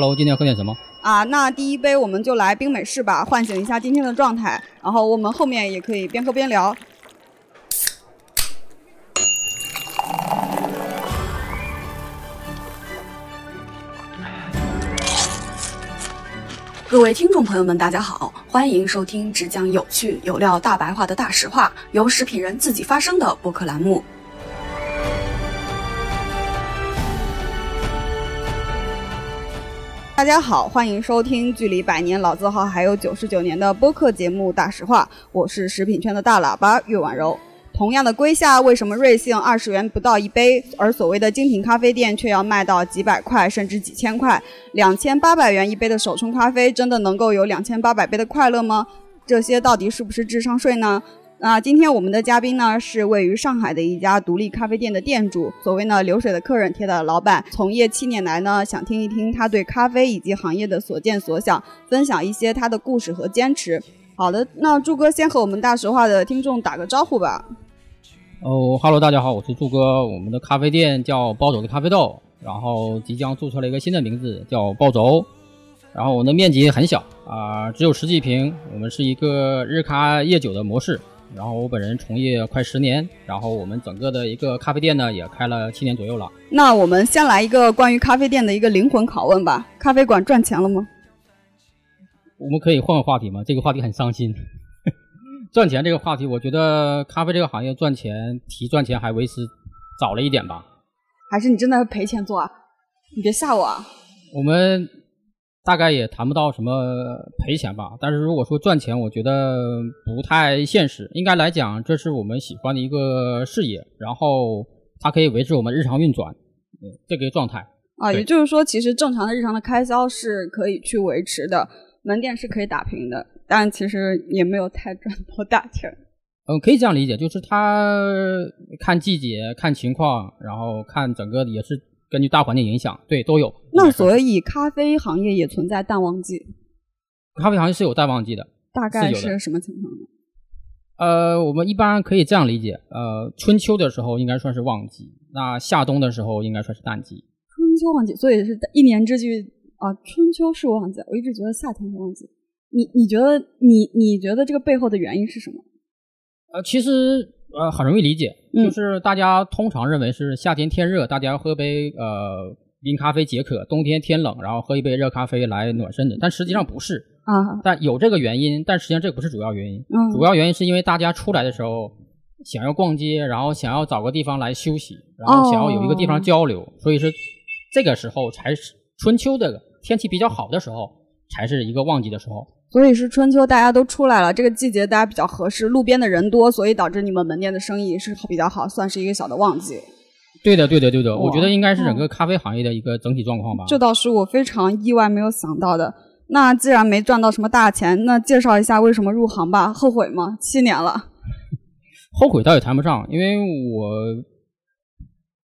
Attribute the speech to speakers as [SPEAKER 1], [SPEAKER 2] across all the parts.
[SPEAKER 1] Hello，今天喝点什么？
[SPEAKER 2] 啊，那第一杯我们就来冰美式吧，唤醒一下今天的状态。然后我们后面也可以边喝边聊。
[SPEAKER 3] 各位听众朋友们，大家好，欢迎收听只讲有趣有料大白话的大实话，由食品人自己发声的播客栏目。
[SPEAKER 2] 大家好，欢迎收听距离百年老字号还有九十九年的播客节目《大实话》，我是食品圈的大喇叭岳婉柔。同样的龟下，为什么瑞幸二十元不到一杯，而所谓的精品咖啡店却要卖到几百块甚至几千块？两千八百元一杯的手冲咖啡，真的能够有两千八百杯的快乐吗？这些到底是不是智商税呢？那今天我们的嘉宾呢，是位于上海的一家独立咖啡店的店主，所谓呢流水的客人，贴的老板。从业七年来呢，想听一听他对咖啡以及行业的所见所想，分享一些他的故事和坚持。好的，那祝哥先和我们大实话的听众打个招呼吧。
[SPEAKER 1] 哦哈喽，大家好，我是祝哥。我们的咖啡店叫暴走的咖啡豆，然后即将注册了一个新的名字叫暴走。然后我们的面积很小啊，只有十几平。我们是一个日咖夜酒的模式。然后我本人从业快十年，然后我们整个的一个咖啡店呢也开了七年左右了。
[SPEAKER 2] 那我们先来一个关于咖啡店的一个灵魂拷问吧：咖啡馆赚钱了吗？
[SPEAKER 1] 我们可以换个话题吗？这个话题很伤心。赚钱这个话题，我觉得咖啡这个行业赚钱，提赚钱还为时早了一点吧。
[SPEAKER 2] 还是你真的赔钱做啊？你别吓我啊！
[SPEAKER 1] 我们。大概也谈不到什么赔钱吧，但是如果说赚钱，我觉得不太现实。应该来讲，这是我们喜欢的一个事业，然后它可以维持我们日常运转，这个状态
[SPEAKER 2] 啊。也就是说，其实正常的日常的开销是可以去维持的，门店是可以打平的，但其实也没有太赚多大钱。
[SPEAKER 1] 嗯，可以这样理解，就是它看季节、看情况，然后看整个也是。根据大环境影响，对都有。
[SPEAKER 2] 那所以咖啡行业也存在淡旺季。
[SPEAKER 1] 咖啡行业是有淡旺季的，
[SPEAKER 2] 大概是什么情况呢？
[SPEAKER 1] 呃，我们一般可以这样理解，呃，春秋的时候应该算是旺季，那夏冬的时候应该算是淡季。
[SPEAKER 2] 春秋旺季，所以是一年之计啊。春秋是旺季，我一直觉得夏天是旺季。你你觉得你你觉得这个背后的原因是什么？
[SPEAKER 1] 呃，其实。呃，很容易理解，就是大家通常认为是夏天天热，大家喝杯呃冰咖啡解渴；冬天天冷，然后喝一杯热咖啡来暖身的。但实际上不是
[SPEAKER 2] 啊，
[SPEAKER 1] 但有这个原因，但实际上这不是主要原因。嗯，主要原因是因为大家出来的时候想要逛街，然后想要找个地方来休息，然后想要有一个地方交流，所以说这个时候才是春秋的天气比较好的时候，才是一个旺季的时候。
[SPEAKER 2] 所以是春秋，大家都出来了，这个季节大家比较合适，路边的人多，所以导致你们门店的生意是比较好，算是一个小的旺季。
[SPEAKER 1] 对的，对的，对的，我觉得应该是整个咖啡行业的一个整体状况吧。
[SPEAKER 2] 这倒是我非常意外没有想到的。那既然没赚到什么大钱，那介绍一下为什么入行吧？后悔吗？七年了。
[SPEAKER 1] 后悔倒也谈不上，因为我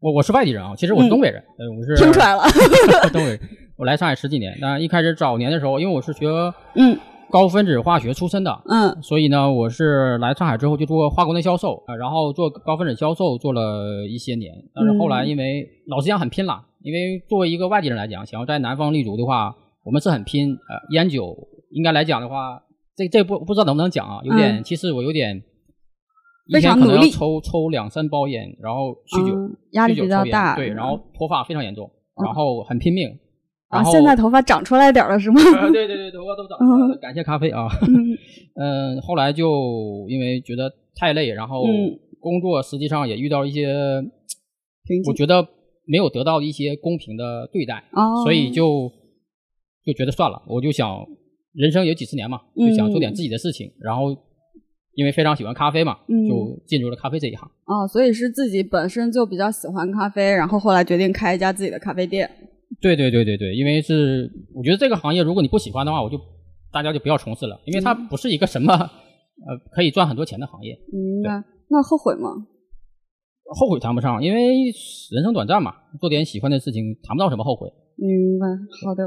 [SPEAKER 1] 我我是外地人啊，其实我是东北人，我是
[SPEAKER 2] 听出来了，
[SPEAKER 1] 东北。我来上海十几年，那一开始早年的时候，因为我是学
[SPEAKER 2] 嗯。
[SPEAKER 1] 高分子化学出身的，
[SPEAKER 2] 嗯，
[SPEAKER 1] 所以呢，我是来上海之后就做化工的销售啊，然后做高分子销售做了一些年，但是后来因为老实讲很拼了，因为作为一个外地人来讲，想要在南方立足的话，我们是很拼。呃，烟酒应该来讲的话，这这不不知道能不能讲啊？有点，其实我有点，一天可能要抽抽两三包烟，然后酗酒，
[SPEAKER 2] 压力比较大，
[SPEAKER 1] 对，然后脱发非常严重，然后很拼命。
[SPEAKER 2] 啊，现在头发长出来点了是吗？
[SPEAKER 1] 对对对，头发都长出来了，感谢咖啡啊。嗯，后来就因为觉得太累，然后工作实际上也遇到一些，我觉得没有得到一些公平的对待，所以就就觉得算了，我就想人生有几十年嘛，就想做点自己的事情，然后因为非常喜欢咖啡嘛，就进入了咖啡这一行。
[SPEAKER 2] 哦，所以是自己本身就比较喜欢咖啡，然后后来决定开一家自己的咖啡店。
[SPEAKER 1] 对对对对对，因为是我觉得这个行业，如果你不喜欢的话，我就大家就不要从事了，因为它不是一个什么呃可以赚很多钱的行业。
[SPEAKER 2] 明白？那后悔吗？
[SPEAKER 1] 后悔谈不上，因为人生短暂嘛，做点喜欢的事情，谈不到什么后悔。
[SPEAKER 2] 明白。好的，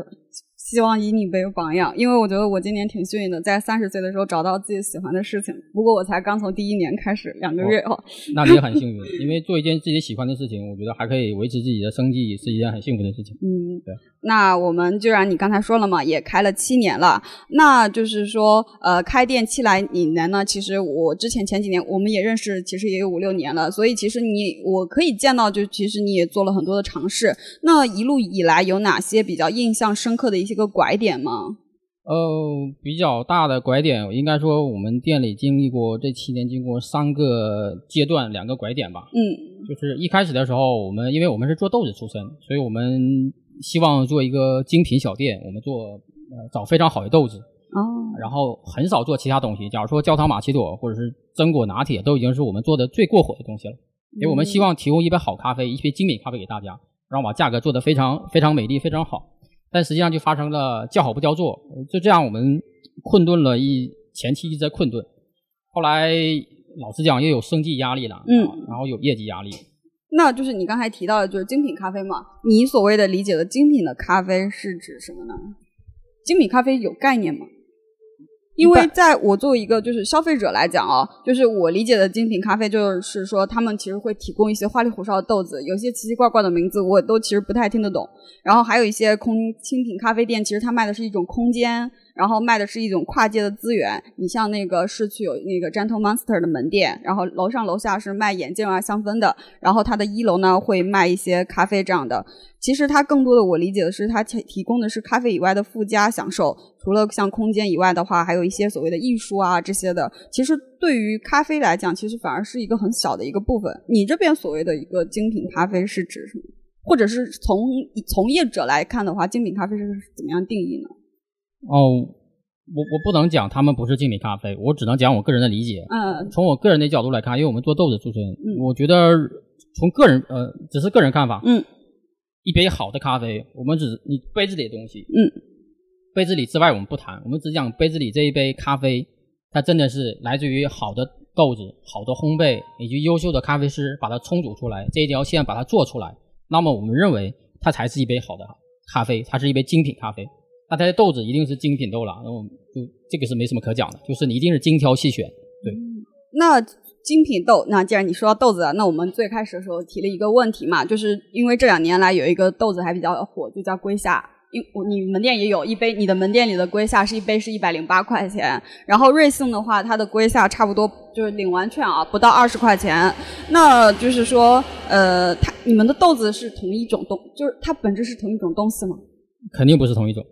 [SPEAKER 2] 希望以你为榜样，因为我觉得我今年挺幸运的，在三十岁的时候找到自己喜欢的事情。不过我才刚从第一年开始，两个月哦。
[SPEAKER 1] 那你也很幸运，因为做一件自己喜欢的事情，我觉得还可以维持自己的生计，是一件很幸福的事情。
[SPEAKER 2] 嗯，对。那我们既然你刚才说了嘛，也开了七年了，那就是说，呃，开店七来以来呢，其实我之前前几年我们也认识，其实也有五六年了，所以其实你我可以见到，就其实你也做了很多的尝试。那一路以来有哪些比较印象深刻的一些个拐点吗？
[SPEAKER 1] 呃，比较大的拐点，应该说我们店里经历过这七年，经过三个阶段，两个拐点吧。
[SPEAKER 2] 嗯，
[SPEAKER 1] 就是一开始的时候，我们因为我们是做豆子出身，所以我们。希望做一个精品小店，我们做呃找非常好的豆子
[SPEAKER 2] 哦，
[SPEAKER 1] 然后很少做其他东西。假如说焦糖玛奇朵或者是榛果拿铁，都已经是我们做的最过火的东西了。因为我们希望提供一杯好咖啡，一杯精品咖啡给大家，然后把价格做得非常非常美丽，非常好。但实际上就发生了叫好不叫座，就这样我们困顿了一前期一直在困顿，后来老实讲又有生计压力了，
[SPEAKER 2] 嗯，
[SPEAKER 1] 然后有业绩压力。
[SPEAKER 2] 那就是你刚才提到的，就是精品咖啡嘛？你所谓的理解的精品的咖啡是指什么呢？精品咖啡有概念吗？因为在我作为一个就是消费者来讲啊，就是我理解的精品咖啡，就是说他们其实会提供一些花里胡哨的豆子，有些奇奇怪怪的名字，我都其实不太听得懂。然后还有一些空精品咖啡店，其实它卖的是一种空间。然后卖的是一种跨界的资源，你像那个市区有那个 Gentle Monster 的门店，然后楼上楼下是卖眼镜啊、香氛的，然后它的一楼呢会卖一些咖啡这样的。其实它更多的我理解的是，它提提供的是咖啡以外的附加享受，除了像空间以外的话，还有一些所谓的艺术啊这些的。其实对于咖啡来讲，其实反而是一个很小的一个部分。你这边所谓的一个精品咖啡是指什么？或者是从从业者来看的话，精品咖啡是怎么样定义呢？
[SPEAKER 1] 哦，我我不能讲他们不是精品咖啡，我只能讲我个人的理解。
[SPEAKER 2] 嗯，
[SPEAKER 1] 从我个人的角度来看，因为我们做豆子出身，我觉得从个人呃，只是个人看法。
[SPEAKER 2] 嗯，
[SPEAKER 1] 一杯好的咖啡，我们只你杯子里的东西。
[SPEAKER 2] 嗯，
[SPEAKER 1] 杯子里之外我们不谈，我们只讲杯子里这一杯咖啡，它真的是来自于好的豆子、好的烘焙以及优秀的咖啡师把它冲煮出来，这一条线把它做出来，那么我们认为它才是一杯好的咖啡，它是一杯精品咖啡。那它的豆子一定是精品豆了，然后就这个是没什么可讲的，就是你一定是精挑细选。对，
[SPEAKER 2] 那精品豆，那既然你说到豆子了，那我们最开始的时候提了一个问题嘛，就是因为这两年来有一个豆子还比较火，就叫龟夏。因你门店也有一杯，你的门店里的龟夏是一杯是一百零八块钱，然后瑞幸的话，它的龟夏差不多就是领完券啊，不到二十块钱。那就是说，呃，它你们的豆子是同一种东，就是它本质是同一种东西吗？
[SPEAKER 1] 肯定不是同一种。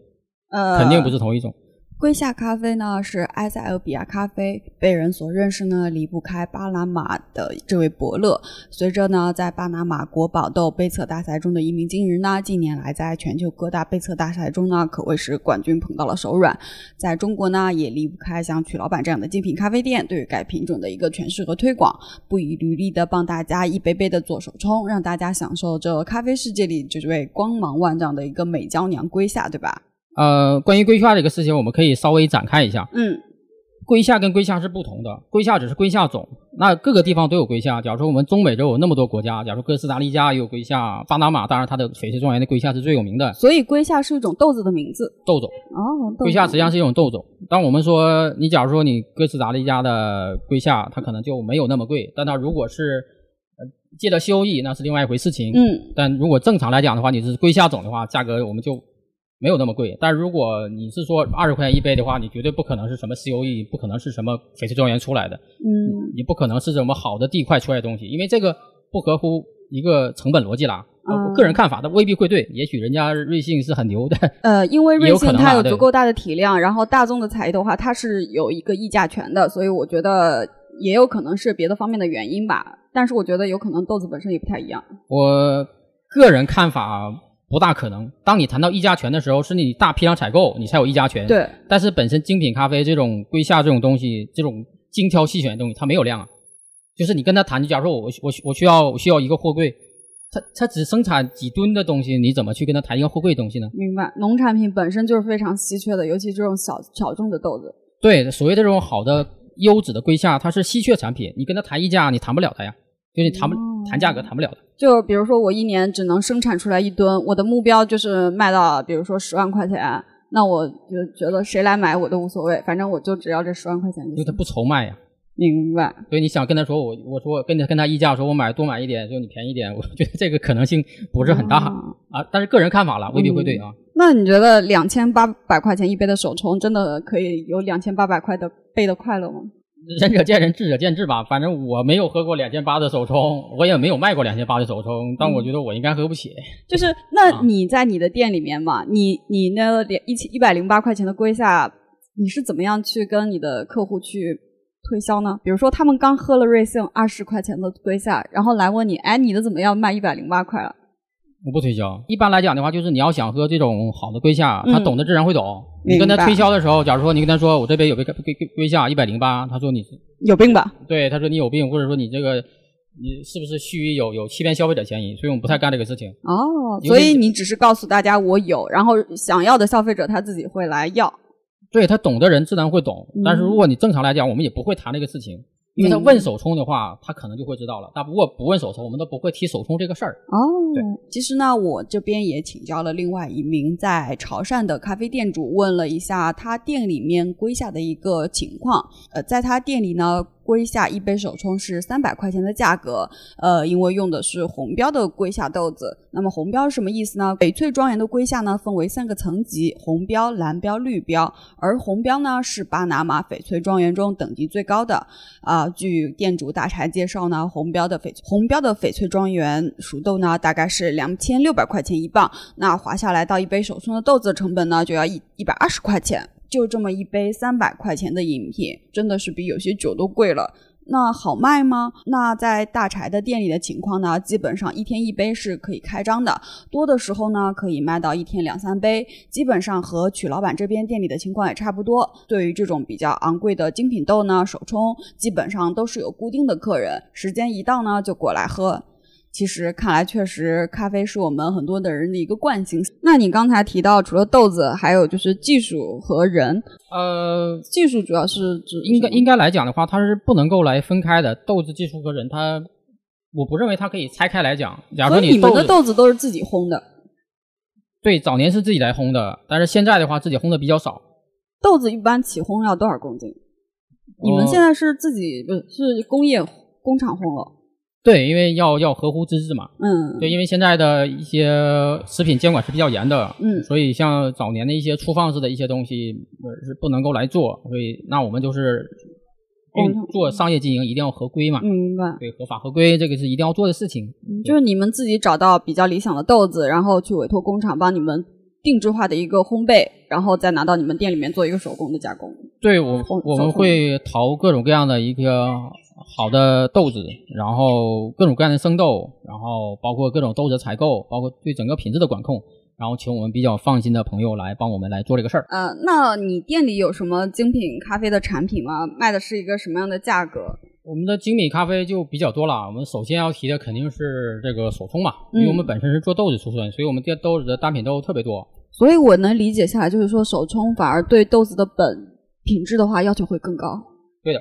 [SPEAKER 2] 呃，
[SPEAKER 1] 肯定不是同一种。
[SPEAKER 2] 龟夏咖啡呢，是埃塞俄比亚咖啡，被人所认识呢，离不开巴拿马的这位伯乐。随着呢，在巴拿马国宝豆杯测大赛中的一鸣惊人呢，近年来在全球各大杯测大赛中呢，可谓是冠军捧到了手软。在中国呢，也离不开像曲老板这样的精品咖啡店，对于该品种的一个诠释和推广，不遗余力的帮大家一杯杯的做手冲，让大家享受这咖啡世界里这位光芒万丈的一个美娇娘龟夏，对吧？
[SPEAKER 1] 呃，关于龟下这个事情，我们可以稍微展开一下。
[SPEAKER 2] 嗯，
[SPEAKER 1] 龟下跟龟下是不同的，龟下只是龟下种，那各个地方都有龟下。假如说我们中美洲有那么多国家，假如哥斯达黎加也有龟下，巴拿马当然它的翡翠庄园的龟下是最有名的。
[SPEAKER 2] 所以龟下是一种豆子的名字，
[SPEAKER 1] 豆种。
[SPEAKER 2] 哦，
[SPEAKER 1] 龟下实际上是一种豆种。当我们说你假如说你哥斯达黎加的龟下，它可能就没有那么贵，但它如果是呃借了收益，那是另外一回事情。
[SPEAKER 2] 嗯，
[SPEAKER 1] 但如果正常来讲的话，你是龟下种的话，价格我们就。没有那么贵，但如果你是说二十块钱一杯的话，你绝对不可能是什么 COE，不可能是什么翡翠庄园出来的，
[SPEAKER 2] 嗯，
[SPEAKER 1] 你不可能是什么好的地块出来的东西，因为这个不合乎一个成本逻辑啦。个人看法，它未必会对，也许人家瑞幸是很牛的。
[SPEAKER 2] 呃，因为瑞幸它
[SPEAKER 1] 有
[SPEAKER 2] 足够大的体量，然后大众的才艺的话，它是有一个议价权的，所以我觉得也有可能是别的方面的原因吧。但是我觉得有可能豆子本身也不太一样。
[SPEAKER 1] 我个人看法。不大可能。当你谈到议价权的时候，是你大批量采购，你才有议价权。
[SPEAKER 2] 对。
[SPEAKER 1] 但是本身精品咖啡这种龟下这种东西，这种精挑细选的东西，它没有量啊。就是你跟他谈，就假如说我我我需要我需要一个货柜，他他只生产几吨的东西，你怎么去跟他谈一个货柜东西呢？
[SPEAKER 2] 明白。农产品本身就是非常稀缺的，尤其这种小小众的豆子。
[SPEAKER 1] 对，所谓的这种好的优质的龟下，它是稀缺产品，你跟他谈议价，你谈不了的呀。就是你谈不谈价格谈不了的，
[SPEAKER 2] 就比如说我一年只能生产出来一吨，我的目标就是卖到比如说十万块钱，那我就觉得谁来买我都无所谓，反正我就只要这十万块钱。
[SPEAKER 1] 因为他不愁卖呀。
[SPEAKER 2] 明白。
[SPEAKER 1] 所以你想跟他说我，我说跟他跟他议价，说我买多买一点，就你便宜点，我觉得这个可能性不是很大啊。但是个人看法了，未必会对啊。
[SPEAKER 2] 那你觉得两千八百块钱一杯的手冲，真的可以有两千八百块的杯的快乐吗？
[SPEAKER 1] 仁者见仁，智者见智吧。反正我没有喝过两千八的手冲，我也没有卖过两千八的手冲，但我觉得我应该喝不起。
[SPEAKER 2] 就是那你在你的店里面嘛，你你那两一千一百零八块钱的龟下，你是怎么样去跟你的客户去推销呢？比如说他们刚喝了瑞幸二十块钱的龟下，然后来问你，哎，你的怎么样卖一百零八块了？
[SPEAKER 1] 我不推销。一般来讲的话，就是你要想喝这种好的龟下，他懂的自然会懂。你跟他推销的时候，假如说你跟他说我这边有杯龟龟龟下一百零八，他说你
[SPEAKER 2] 有病吧？
[SPEAKER 1] 对，他说你有病，或者说你这个你是不是蓄意有有欺骗消费者嫌疑？所以我们不太干这个事情。
[SPEAKER 2] 哦，所以你只是告诉大家我有，然后想要的消费者他自己会来要。
[SPEAKER 1] 对他懂的人自然会懂，但是如果你正常来讲，我们也不会谈这个事情。因为他问手冲的话，他可能就会知道了。但不过不问手冲，我们都不会提手冲这个事儿。
[SPEAKER 2] 哦，对，其实呢，我这边也请教了另外一名在潮汕的咖啡店主，问了一下他店里面归下的一个情况。呃，在他店里呢。龟下一杯手冲是三百块钱的价格，呃，因为用的是红标的龟下豆子。那么红标是什么意思呢？翡翠庄园的龟下呢，分为三个层级：红标、蓝标、绿标。而红标呢，是巴拿马翡翠庄园中等级最高的。啊，据店主大柴介绍呢，红标的翡红标的翡翠庄园熟豆呢，大概是两千六百块钱一磅。那划下来到一杯手冲的豆子成本呢，就要一一百二十块钱。就这么一杯三百块钱的饮品，真的是比有些酒都贵了。那好卖吗？那在大柴的店里的情况呢？基本上一天一杯是可以开张的，多的时候呢可以卖到一天两三杯。基本上和曲老板这边店里的情况也差不多。对于这种比较昂贵的精品豆呢，手冲基本上都是有固定的客人，时间一到呢就过来喝。其实看来确实，咖啡是我们很多的人的一个惯性。那你刚才提到，除了豆子，还有就是技术和人。
[SPEAKER 1] 呃，
[SPEAKER 2] 技术主要是指
[SPEAKER 1] 应该应该来讲的话，它是不能够来分开的。豆子技术和人，它我不认为它可以拆开来讲。假如
[SPEAKER 2] 你们的豆子都是自己烘的？
[SPEAKER 1] 对，早年是自己来烘的，但是现在的话，自己烘的比较少。
[SPEAKER 2] 豆子一般起烘要多少公斤？你们现在是自己不是是工业工厂烘了？
[SPEAKER 1] 对，因为要要合乎资质嘛。
[SPEAKER 2] 嗯。
[SPEAKER 1] 对，因为现在的一些食品监管是比较严的。
[SPEAKER 2] 嗯。
[SPEAKER 1] 所以像早年的一些粗放式的一些东西是不能够来做，所以那我们就是做商业经营一定要合规嘛。
[SPEAKER 2] 明白。
[SPEAKER 1] 对，合法合规这个是一定要做的事情。
[SPEAKER 2] 就是你们自己找到比较理想的豆子，然后去委托工厂帮你们定制化的一个烘焙，然后再拿到你们店里面做一个手工的加工。
[SPEAKER 1] 对，我我们会淘各种各样的一个。好的豆子，然后各种各样的生豆，然后包括各种豆子采购，包括对整个品质的管控，然后请我们比较放心的朋友来帮我们来做这个事儿。
[SPEAKER 2] 呃，那你店里有什么精品咖啡的产品吗？卖的是一个什么样的价格？
[SPEAKER 1] 我们的精品咖啡就比较多了。我们首先要提的肯定是这个手冲嘛，因为我们本身是做豆子出身，所以我们店豆子的单品豆特别多。
[SPEAKER 2] 所以我能理解下来，就是说手冲反而对豆子的本品质的话要求会更高。
[SPEAKER 1] 对的，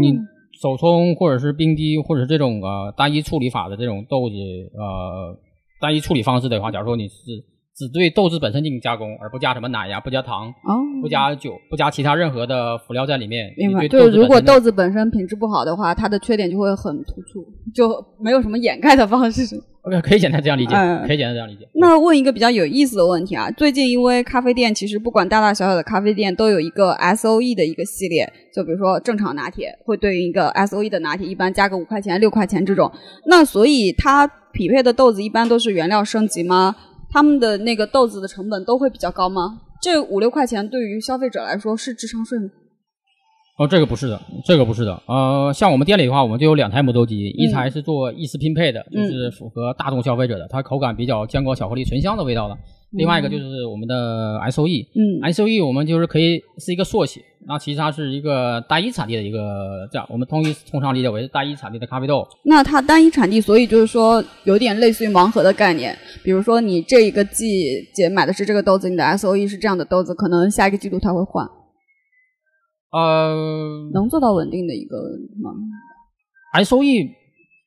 [SPEAKER 1] 你。手冲或者是冰滴，或者是这种呃单一处理法的这种豆子，呃单一处理方式的话，假如说你是只对豆子本身进行加工，而不加什么奶呀，不加糖，
[SPEAKER 2] 哦，
[SPEAKER 1] 不加酒，不加其他任何的辅料在里面。
[SPEAKER 2] 明白。对，如果豆子本身品质不好的话，它的缺点就会很突出，就没有什么掩盖的方式。
[SPEAKER 1] OK，可以简单这样理解，可以简单这样理解。
[SPEAKER 2] 那问一个比较有意思的问题啊，最近因为咖啡店其实不管大大小小的咖啡店都有一个 S O E 的一个系列，就比如说正常拿铁会对应一个 S O E 的拿铁，一般加个五块钱、六块钱这种。那所以它匹配的豆子一般都是原料升级吗？他们的那个豆子的成本都会比较高吗？这五六块钱对于消费者来说是智商税吗？
[SPEAKER 1] 哦，这个不是的，这个不是的。呃，像我们店里的话，我们就有两台磨豆机，一台是做意式拼配的，就是符合大众消费者的，它口感比较坚果巧克力醇香的味道的。另外一个就是我们的 S O E，
[SPEAKER 2] 嗯
[SPEAKER 1] ，S O E 我们就是可以是一个缩写，那其实它是一个单一产地的一个这样，我们通一通常理解为单一产地的咖啡豆。
[SPEAKER 2] 那它单一产地，所以就是说有点类似于盲盒的概念。比如说你这一个季节买的是这个豆子，你的 S O E 是这样的豆子，可能下一个季度它会换。
[SPEAKER 1] 呃，
[SPEAKER 2] 能做到稳定的一个吗
[SPEAKER 1] ？S O E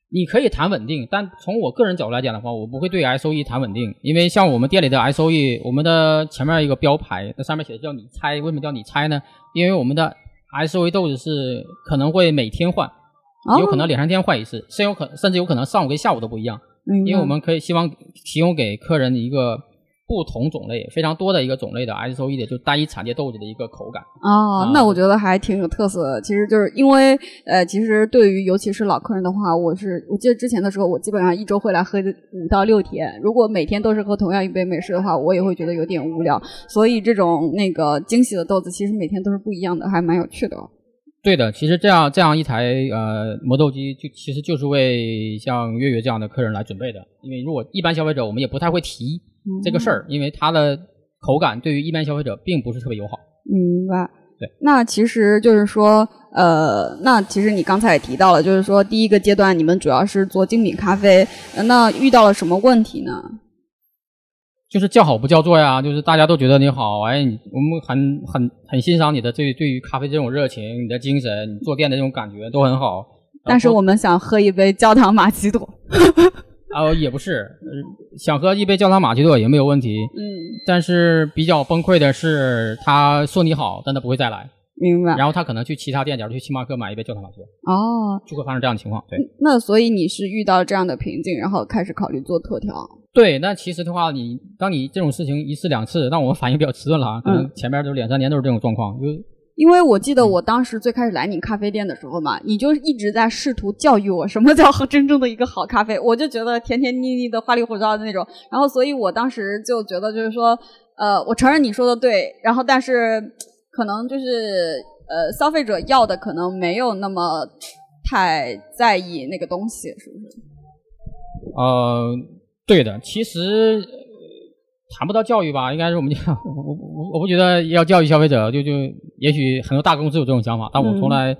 [SPEAKER 1] 你可以谈稳定，但从我个人角度来讲的话，我不会对 S O E 谈稳定，因为像我们店里的 S O E，我们的前面一个标牌，那上面写的叫你猜，为什么叫你猜呢？因为我们的 S O E 豆子是可能会每天换，有可能两三天换一次，甚有可甚至有可能上午跟下午都不一样，因为我们可以希望提供给客人一个。不同种类非常多的一个种类的 S O E 的就单一产地豆子的一个口感
[SPEAKER 2] 哦，那我觉得还挺有特色的。其实就是因为呃，其实对于尤其是老客人的话，我是我记得之前的时候，我基本上一周会来喝五到六天。如果每天都是喝同样一杯美式的话，我也会觉得有点无聊。所以这种那个惊喜的豆子，其实每天都是不一样的，还蛮有趣的。
[SPEAKER 1] 对的，其实这样这样一台呃磨豆机，就其实就是为像月月这样的客人来准备的。因为如果一般消费者，我们也不太会提。这个事儿，因为它的口感对于一般消费者并不是特别友好。
[SPEAKER 2] 明白。
[SPEAKER 1] 对。
[SPEAKER 2] 那其实就是说，呃，那其实你刚才也提到了，就是说第一个阶段你们主要是做精品咖啡，那遇到了什么问题呢？
[SPEAKER 1] 就是叫好不叫座呀，就是大家都觉得你好，哎，我们很很很欣赏你的对对于咖啡这种热情，你的精神，你做店的这种感觉都很好。
[SPEAKER 2] 但是我们想喝一杯焦糖玛奇朵。
[SPEAKER 1] 啊，也不是，想喝一杯焦糖玛奇朵也没有问题。
[SPEAKER 2] 嗯，
[SPEAKER 1] 但是比较崩溃的是，他说你好，但他不会再来。
[SPEAKER 2] 明白。
[SPEAKER 1] 然后他可能去其他店，假如去星巴克买一杯焦糖玛奇朵。
[SPEAKER 2] 哦，
[SPEAKER 1] 就会发生这样的情况。对。
[SPEAKER 2] 那所以你是遇到这样的瓶颈，然后开始考虑做特调。
[SPEAKER 1] 对，那其实的话，你当你这种事情一次两次，那我们反应比较迟钝了啊，可能前面都两三年都是这种状况，就。
[SPEAKER 2] 因为我记得我当时最开始来你咖啡店的时候嘛，你就一直在试图教育我什么叫真正的一个好咖啡，我就觉得甜甜腻腻的花里胡哨的那种，然后所以我当时就觉得就是说，呃，我承认你说的对，然后但是可能就是呃消费者要的可能没有那么太在意那个东西，是不是？
[SPEAKER 1] 呃，对的，其实。谈不到教育吧，应该是我们讲，我我我不觉得要教育消费者，就就也许很多大公司有这种想法，但我从来，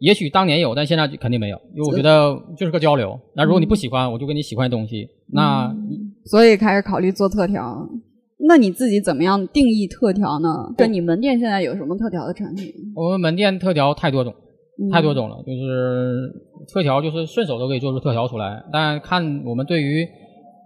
[SPEAKER 1] 也许当年有，但现在肯定没有，因为我觉得就是个交流。那如果你不喜欢，我就跟你喜欢的东西。那
[SPEAKER 2] 所以开始考虑做特调。那你自己怎么样定义特调呢？跟你门店现在有什么特调的产品？
[SPEAKER 1] 我们门店特调太多种，太多种了，就是特调就是顺手都可以做出特调出来。但看我们对于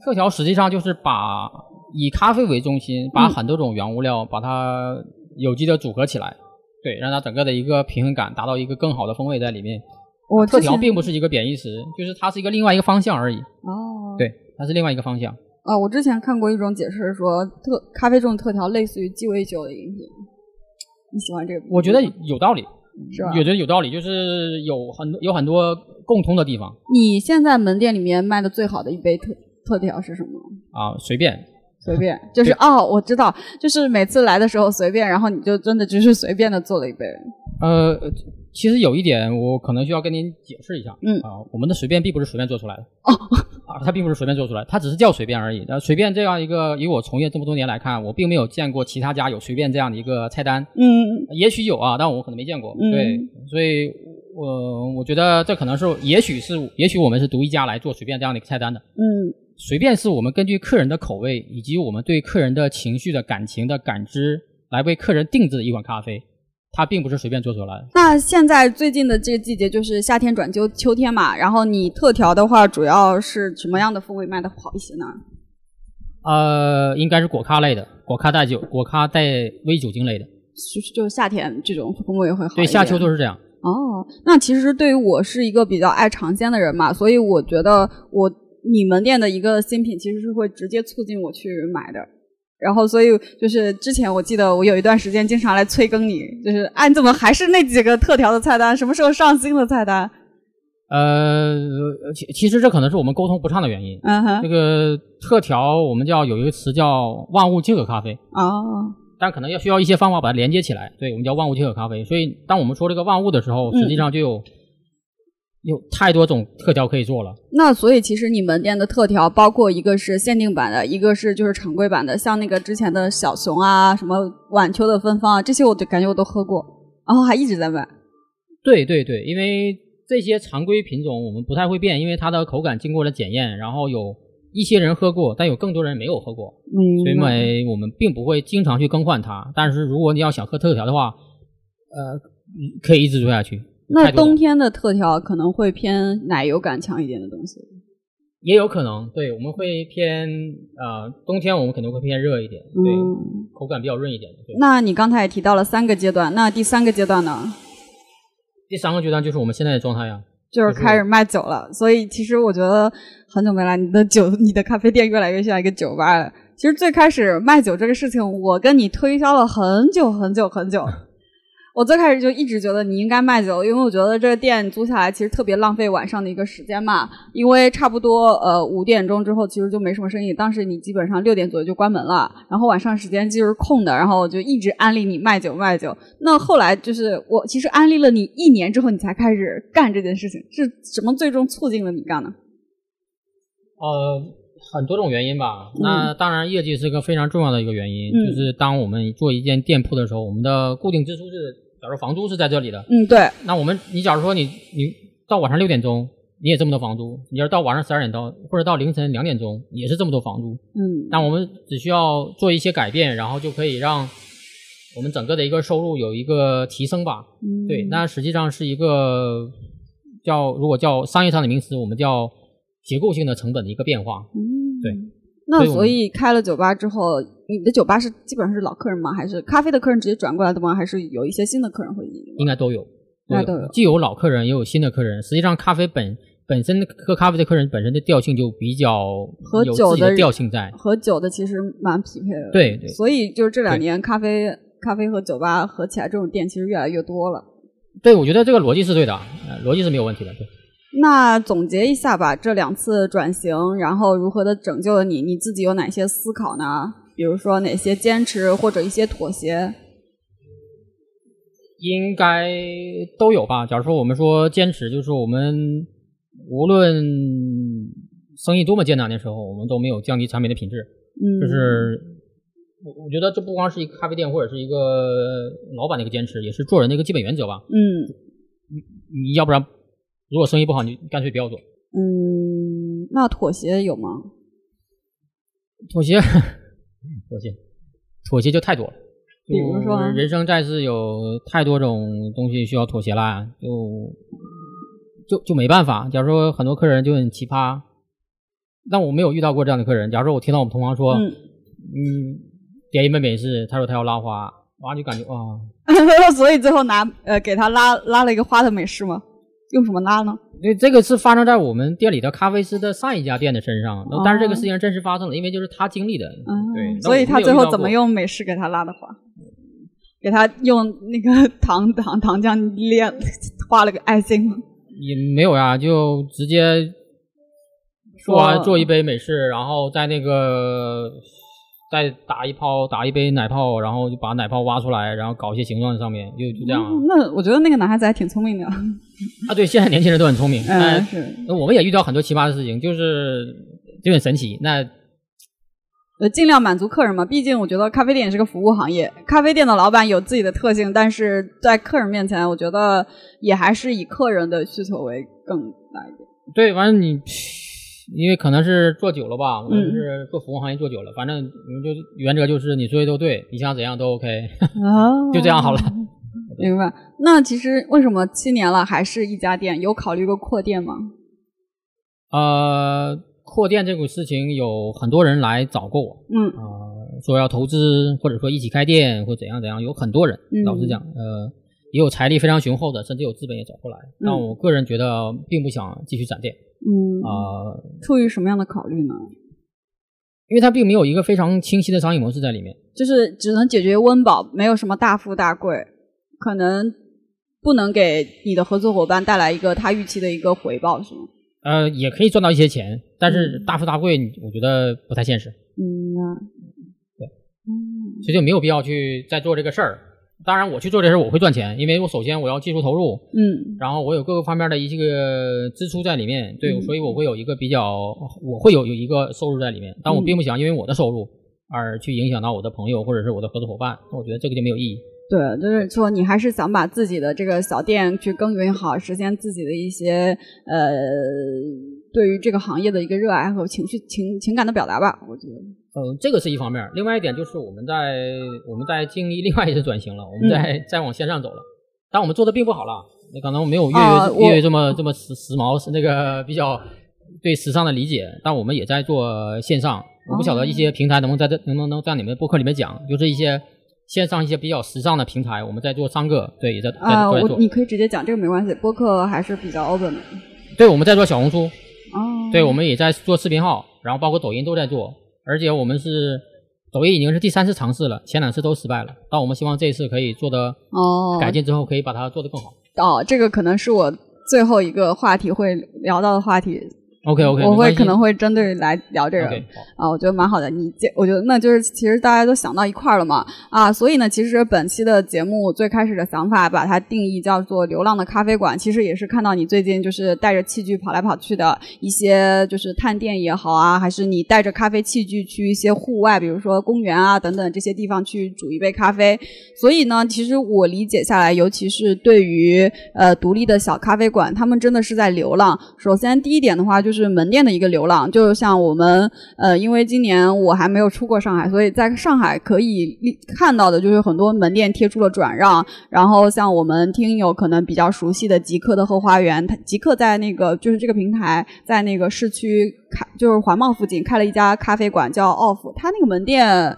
[SPEAKER 1] 特调，实际上就是把。以咖啡为中心，把很多种原物料把它有机的组合起来，对，让它整个的一个平衡感达到一个更好的风味在里面。
[SPEAKER 2] 我
[SPEAKER 1] 特调并不是一个贬义词，就是它是一个另外一个方向而已。
[SPEAKER 2] 哦，
[SPEAKER 1] 对，它是另外一个方向。
[SPEAKER 2] 啊，我之前看过一种解释，说特咖啡这种特调类似于鸡尾酒的饮品。你喜欢这个？
[SPEAKER 1] 我觉得有道理，
[SPEAKER 2] 是吧？
[SPEAKER 1] 我觉得有道理，就是有很多有很多共通的地方。
[SPEAKER 2] 你现在门店里面卖的最好的一杯特特调是什么？
[SPEAKER 1] 啊，随便。
[SPEAKER 2] 随便就是哦，我知道，就是每次来的时候随便，然后你就真的只是 随便的做了一杯。
[SPEAKER 1] 呃，其实有一点我可能需要跟您解释一下。
[SPEAKER 2] 嗯
[SPEAKER 1] 啊，我们的随便并不是随便做出来的。
[SPEAKER 2] 哦
[SPEAKER 1] 啊，它并不是随便做出来，它只是叫随便而已。那随便这样一个，以我从业这么多年来看，我并没有见过其他家有随便这样的一个菜单。
[SPEAKER 2] 嗯，
[SPEAKER 1] 也许有啊，但我可能没见过。对，所以我我觉得这可能是，也许是，也许我们是独一家来做随便这样的一个菜单的。
[SPEAKER 2] 嗯。
[SPEAKER 1] 随便是我们根据客人的口味以及我们对客人的情绪的感情的感知来为客人定制的一款咖啡，它并不是随便做出来的。
[SPEAKER 2] 那现在最近的这个季节就是夏天转秋秋天嘛，然后你特调的话，主要是什么样的风味卖的好一些呢？
[SPEAKER 1] 呃，应该是果咖类的，果咖带酒，果咖带微酒精类的。
[SPEAKER 2] 就是就是夏天这种风味会好。
[SPEAKER 1] 对，夏秋都是这样。
[SPEAKER 2] 哦，那其实对于我是一个比较爱尝鲜的人嘛，所以我觉得我。你们店的一个新品其实是会直接促进我去买的，然后所以就是之前我记得我有一段时间经常来催更你，就是哎你怎么还是那几个特调的菜单？什么时候上新的菜单？
[SPEAKER 1] 呃，其其实这可能是我们沟通不畅的原因。
[SPEAKER 2] 嗯哼，
[SPEAKER 1] 这个特调我们叫有一个词叫万物皆可咖啡。
[SPEAKER 2] 哦，
[SPEAKER 1] 但可能要需要一些方法把它连接起来。对，我们叫万物皆可咖啡。所以当我们说这个万物的时候，实际上就有。有太多种特调可以做了。
[SPEAKER 2] 那所以其实你门店的特调包括一个是限定版的，一个是就是常规版的，像那个之前的小熊啊，什么晚秋的芬芳啊，这些我都感觉我都喝过，然后还一直在卖。
[SPEAKER 1] 对对对，因为这些常规品种我们不太会变，因为它的口感经过了检验，然后有一些人喝过，但有更多人没有喝过，所以我们并不会经常去更换它。但是如果你要想喝特调的话，呃，可以一直做下去。
[SPEAKER 2] 那冬天的特调可能会偏奶油感强一点的东西。
[SPEAKER 1] 也有可能，对，我们会偏呃，冬天我们肯定会偏热一点，对，口感比较润一点。
[SPEAKER 2] 那你刚才也提到了三个阶段，那第三个阶段呢？
[SPEAKER 1] 第三个阶段就是我们现在的状态呀，
[SPEAKER 2] 就是开始卖酒了。所以其实我觉得很久没来，你的酒，你的咖啡店越来越像一个酒吧了。其实最开始卖酒这个事情，我跟你推销了很久很久很久。我最开始就一直觉得你应该卖酒，因为我觉得这个店租下来其实特别浪费晚上的一个时间嘛。因为差不多呃五点钟之后其实就没什么生意，当时你基本上六点左右就关门了，然后晚上时间就是空的，然后我就一直安利你卖酒卖酒。那后来就是我其实安利了你一年之后，你才开始干这件事情，是什么最终促进了你干呢？
[SPEAKER 1] 呃。很多种原因吧，那当然业绩是个非常重要的一个原因。就是当我们做一间店铺的时候，我们的固定支出是，假如房租是在这里的，
[SPEAKER 2] 嗯，对。
[SPEAKER 1] 那我们，你假如说你你到晚上六点钟，你也这么多房租；你要是到晚上十二点到或者到凌晨两点钟，也是这么多房租。
[SPEAKER 2] 嗯。
[SPEAKER 1] 那我们只需要做一些改变，然后就可以让我们整个的一个收入有一个提升吧。
[SPEAKER 2] 嗯。
[SPEAKER 1] 对，那实际上是一个叫如果叫商业上的名词，我们叫结构性的成本的一个变化。
[SPEAKER 2] 嗯。
[SPEAKER 1] 对，
[SPEAKER 2] 那所以开了酒吧之后，你的酒吧是基本上是老客人吗？还是咖啡的客人直接转过来的吗？还是有一些新的客人会？
[SPEAKER 1] 应该都有，
[SPEAKER 2] 应该都有，
[SPEAKER 1] 既有老客人，也有新的客人。实际上，咖啡本本身喝咖啡的客人本身的调性就比较
[SPEAKER 2] 和酒
[SPEAKER 1] 的调性在，
[SPEAKER 2] 和酒的其实蛮匹配的。
[SPEAKER 1] 对对，
[SPEAKER 2] 所以就是这两年咖啡咖啡和酒吧合起来这种店其实越来越多了。
[SPEAKER 1] 对，我觉得这个逻辑是对的，逻辑是没有问题的。对。
[SPEAKER 2] 那总结一下吧，这两次转型，然后如何的拯救了你？你自己有哪些思考呢？比如说哪些坚持或者一些妥协？
[SPEAKER 1] 应该都有吧。假如说我们说坚持，就是我们无论生意多么艰难的时候，我们都没有降低产品的品质。
[SPEAKER 2] 嗯，
[SPEAKER 1] 就是我我觉得这不光是一个咖啡店或者是一个老板的一个坚持，也是做人的一个基本原则吧。
[SPEAKER 2] 嗯，
[SPEAKER 1] 你你要不然。如果生意不好，你干脆不要做。
[SPEAKER 2] 嗯，那妥协有吗？
[SPEAKER 1] 妥协，妥协，妥协就太多了。
[SPEAKER 2] 比如说，
[SPEAKER 1] 人生在世有太多种东西需要妥协啦，就就就没办法。假如说很多客人就很奇葩，但我没有遇到过这样的客人。假如说我听到我们同行说，嗯，点一杯美式，他说他要拉花，哇，就感觉哇，
[SPEAKER 2] 所以最后拿呃给他拉拉了一个花的美式吗？用什么拉呢？
[SPEAKER 1] 对，这个是发生在我们店里的咖啡师的上一家店的身上，但是这个事情真实发生了，因为就是他经历的。对，
[SPEAKER 2] 所以他最后怎么用美式给他拉的花？给他用那个 糖糖糖浆炼画了个爱心吗？
[SPEAKER 1] 也没有呀，就直接做做一杯美式，然后在那个。再打一泡，打一杯奶泡，然后就把奶泡挖出来，然后搞一些形状在上面，就就这样。
[SPEAKER 2] 那我觉得那个男孩子还挺聪明的。
[SPEAKER 1] 啊，对，现在年轻人都很聪明。
[SPEAKER 2] 嗯，是。
[SPEAKER 1] 那我们也遇到很多奇葩的事情，就是就很神奇。那
[SPEAKER 2] 呃，尽量满足客人嘛，毕竟我觉得咖啡店也是个服务行业，咖啡店的老板有自己的特性，但是在客人面前，我觉得也还是以客人的需求为更大一点。
[SPEAKER 1] 对，反正你。因为可能是做久了吧，我们是做服务行业做久了，反正你们就原则就是你说的都对，你想怎样都 OK，就这样好了。
[SPEAKER 2] 明白。那其实为什么七年了还是一家店？有考虑过扩店吗？
[SPEAKER 1] 呃，扩店这个事情有很多人来找过我，
[SPEAKER 2] 嗯，
[SPEAKER 1] 呃，说要投资或者说一起开店或怎样怎样，有很多人，老实讲，呃，也有财力非常雄厚的，甚至有资本也找过来。但我个人觉得并不想继续展店。
[SPEAKER 2] 嗯
[SPEAKER 1] 啊，
[SPEAKER 2] 出于什么样的考虑呢？
[SPEAKER 1] 因为它并没有一个非常清晰的商业模式在里面，
[SPEAKER 2] 就是只能解决温饱，没有什么大富大贵，可能不能给你的合作伙伴带来一个他预期的一个回报，是吗？
[SPEAKER 1] 呃，也可以赚到一些钱，但是大富大贵，我觉得不太现实。
[SPEAKER 2] 嗯啊，
[SPEAKER 1] 对，嗯，所以就没有必要去再做这个事儿。当然，我去做这事儿我会赚钱，因为我首先我要技术投入，
[SPEAKER 2] 嗯，
[SPEAKER 1] 然后我有各个方面的一些个支出在里面，对，所以我会有一个比较，我会有有一个收入在里面，但我并不想因为我的收入而去影响到我的朋友或者是我的合作伙伴，那我觉得这个就没有意义。
[SPEAKER 2] 对，就是说你还是想把自己的这个小店去耕耘好，实现自己的一些呃对于这个行业的一个热爱和情绪情情感的表达吧，我觉得。
[SPEAKER 1] 嗯，这个是一方面。另外一点就是我们在我们在经历另外一次转型了，我们在在往线上走了。但我们做的并不好了，那可能没有月月月这么这么时时髦，是那个比较对时尚的理解。但我们也在做线上，我不晓得一些平台能不能在这能不能在你们播客里面讲，就是一些线上一些比较时尚的平台，我们在做三个，对，也在在做。
[SPEAKER 2] 你可以直接讲，这个没关系，播客还是比较 open 的。
[SPEAKER 1] 对，我们在做小红书，
[SPEAKER 2] 哦，
[SPEAKER 1] 对，我们也在做视频号，然后包括抖音都在做，而且我们是。抖音已经是第三次尝试了，前两次都失败了。但我们希望这一次可以做的
[SPEAKER 2] 哦，
[SPEAKER 1] 改进之后可以把它做得更好。
[SPEAKER 2] 哦，这个可能是我最后一个话题会聊到的话题。
[SPEAKER 1] OK OK，
[SPEAKER 2] 我会可能会针对来聊这个啊，我觉得蛮好的。你我觉得那就是其实大家都想到一块儿了嘛啊，所以呢，其实本期的节目最开始的想法把它定义叫做“流浪的咖啡馆”，其实也是看到你最近就是带着器具跑来跑去的一些就是探店也好啊，还是你带着咖啡器具去一些户外，比如说公园啊等等这些地方去煮一杯咖啡。所以呢，其实我理解下来，尤其是对于呃独立的小咖啡馆，他们真的是在流浪。首先第一点的话就。就是门店的一个流浪，就像我们呃，因为今年我还没有出过上海，所以在上海可以看到的就是很多门店贴出了转让。然后像我们听友可能比较熟悉的极客的后花园，它极客在那个就是这个平台在那个市区开，就是环贸附近开了一家咖啡馆叫 Off，它那个门店。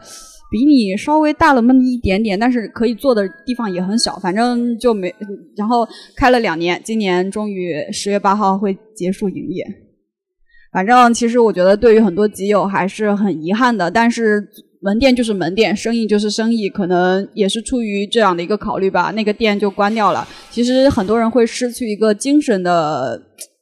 [SPEAKER 2] 比你稍微大了那么一点点，但是可以坐的地方也很小，反正就没。然后开了两年，今年终于十月八号会结束营业。反正其实我觉得，对于很多集友还是很遗憾的。但是门店就是门店，生意就是生意，可能也是出于这样的一个考虑吧，那个店就关掉了。其实很多人会失去一个精神的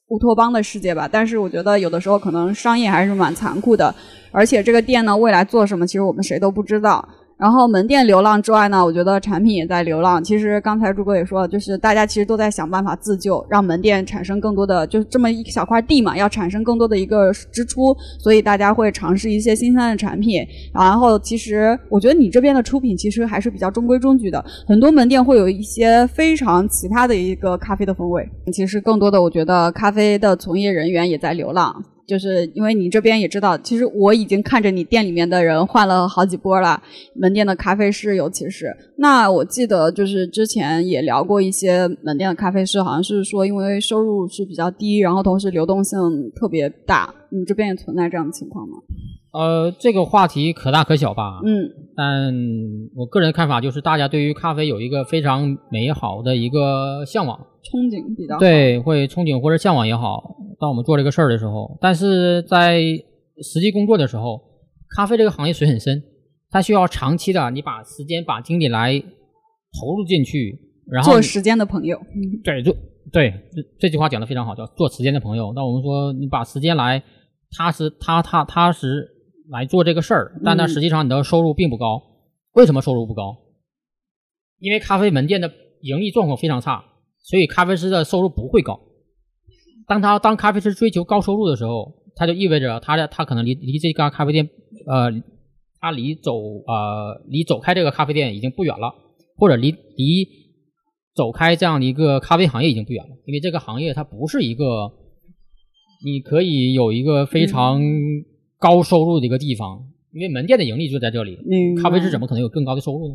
[SPEAKER 2] 乌托邦的世界吧。但是我觉得有的时候可能商业还是蛮残酷的，而且这个店呢，未来做什么，其实我们谁都不知道。然后门店流浪之外呢，我觉得产品也在流浪。其实刚才朱哥也说了，就是大家其实都在想办法自救，让门店产生更多的，就这么一小块地嘛，要产生更多的一个支出，所以大家会尝试一些新鲜的产品。然后其实我觉得你这边的出品其实还是比较中规中矩的，很多门店会有一些非常奇葩的一个咖啡的风味。其实更多的，我觉得咖啡的从业人员也在流浪。就是因为你这边也知道，其实我已经看着你店里面的人换了好几波了，门店的咖啡师尤其是。那我记得就是之前也聊过一些门店的咖啡师，好像是说因为收入是比较低，然后同时流动性特别大。你这边也存在这样的情况吗？
[SPEAKER 1] 呃，这个话题可大可小吧。
[SPEAKER 2] 嗯。
[SPEAKER 1] 但我个人的看法就是，大家对于咖啡有一个非常美好的一个向往、
[SPEAKER 2] 憧憬比较
[SPEAKER 1] 对，会憧憬或者向往也好。当我们做这个事儿的时候，但是在实际工作的时候，咖啡这个行业水很深，它需要长期的你把时间、把精力来投入进去，然后
[SPEAKER 2] 做时间的朋友。
[SPEAKER 1] 对，就对，这句话讲的非常好，叫做时间的朋友。那我们说，你把时间来踏实、踏踏踏实来做这个事儿，但它实际上你的收入并不高。为什么收入不高？因为咖啡门店的盈利状况非常差，所以咖啡师的收入不会高。当他当咖啡师追求高收入的时候，他就意味着他的他可能离离这家咖啡店，呃，他离走呃离走开这个咖啡店已经不远了，或者离离走开这样的一个咖啡行业已经不远了，因为这个行业它不是一个你可以有一个非常高收入的一个地方，因为门店的盈利就在这里，咖啡师怎么可能有更高的收入呢？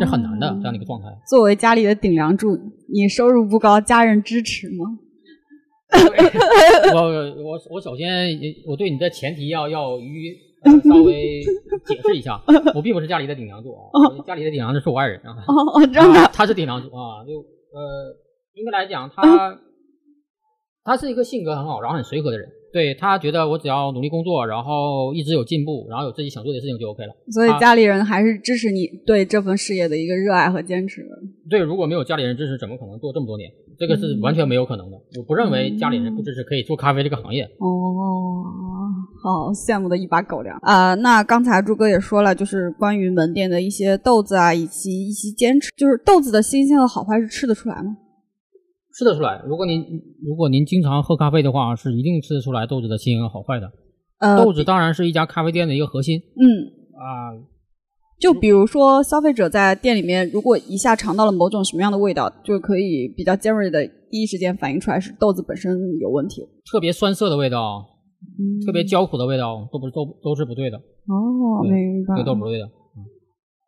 [SPEAKER 1] 这很难的这样的一个状态。
[SPEAKER 2] 作为家里的顶梁柱，你收入不高，家人支持吗？
[SPEAKER 1] 我我我首先我对你的前提要要予稍微解释一下，我并不是家里的顶梁柱啊，家里的顶梁柱是我爱人啊，
[SPEAKER 2] 哦的，
[SPEAKER 1] 他是顶梁柱啊，就呃，应该来讲他 他是一个性格很好，然后很随和的人。对他觉得我只要努力工作，然后一直有进步，然后有自己想做的事情就 OK 了。
[SPEAKER 2] 所以家里人还是支持你对这份事业的一个热爱和坚持。
[SPEAKER 1] 对，如果没有家里人支持，怎么可能做这么多年？这个是完全没有可能的。我不认为家里人不支持可以做咖啡这个行业。
[SPEAKER 2] 哦，好羡慕的一把狗粮啊！那刚才朱哥也说了，就是关于门店的一些豆子啊，以及一些坚持，就是豆子的新鲜和好坏是吃得出来吗？
[SPEAKER 1] 吃得出来。如果您如果您经常喝咖啡的话，是一定吃得出来豆子的新鲜好坏的。
[SPEAKER 2] 呃，
[SPEAKER 1] 豆子当然是一家咖啡店的一个核心。
[SPEAKER 2] 嗯
[SPEAKER 1] 啊，
[SPEAKER 2] 就比如说消费者在店里面，如果一下尝到了某种什么样的味道，就可以比较尖锐的第一时间反映出来是豆子本身有问题。
[SPEAKER 1] 特别酸涩的味道，特别焦苦的味道，都不都都是不对的。
[SPEAKER 2] 哦，明白。
[SPEAKER 1] 这都不对的。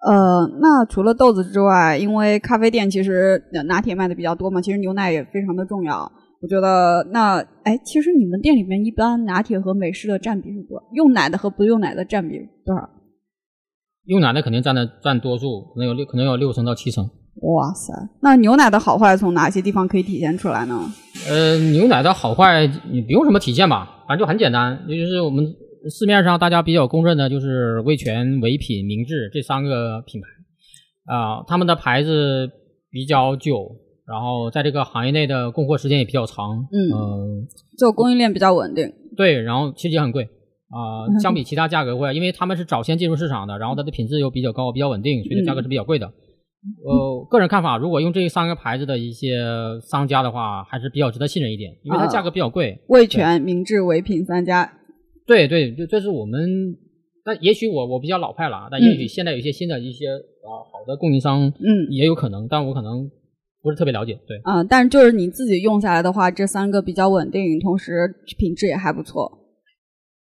[SPEAKER 2] 呃，那除了豆子之外，因为咖啡店其实拿铁卖的比较多嘛，其实牛奶也非常的重要。我觉得那哎，其实你们店里面一般拿铁和美式的占比是多少？用奶的和不用奶的占比多少？
[SPEAKER 1] 用奶的肯定占的占多数，可能有六，可能有六成到七成。
[SPEAKER 2] 哇塞，那牛奶的好坏从哪些地方可以体现出来呢？
[SPEAKER 1] 呃，牛奶的好坏你不用什么体现吧，反正就很简单，也就是我们。市面上大家比较公认的就是味全、唯品、明治这三个品牌，啊，他们的牌子比较久，然后在这个行业内的供货时间也比较长，嗯，
[SPEAKER 2] 就供应链比较稳定。
[SPEAKER 1] 对，然后其实也很贵啊，相比其他价格贵，因为他们是早先进入市场的，然后它的品质又比较高、比较稳定，所以价格是比较贵的。呃，个人看法，如果用这三个牌子的一些商家的话，还是比较值得信任一点，因为它价格比较贵。
[SPEAKER 2] 味全、明治、唯品三家。
[SPEAKER 1] 对对，就这是我们，但也许我我比较老派了啊，但也许现在有一些新的一些啊好的供应商，嗯，也有可能，但我可能不是特别了解，对，
[SPEAKER 2] 嗯，但是就是你自己用下来的话，这三个比较稳定，同时品质也还不错。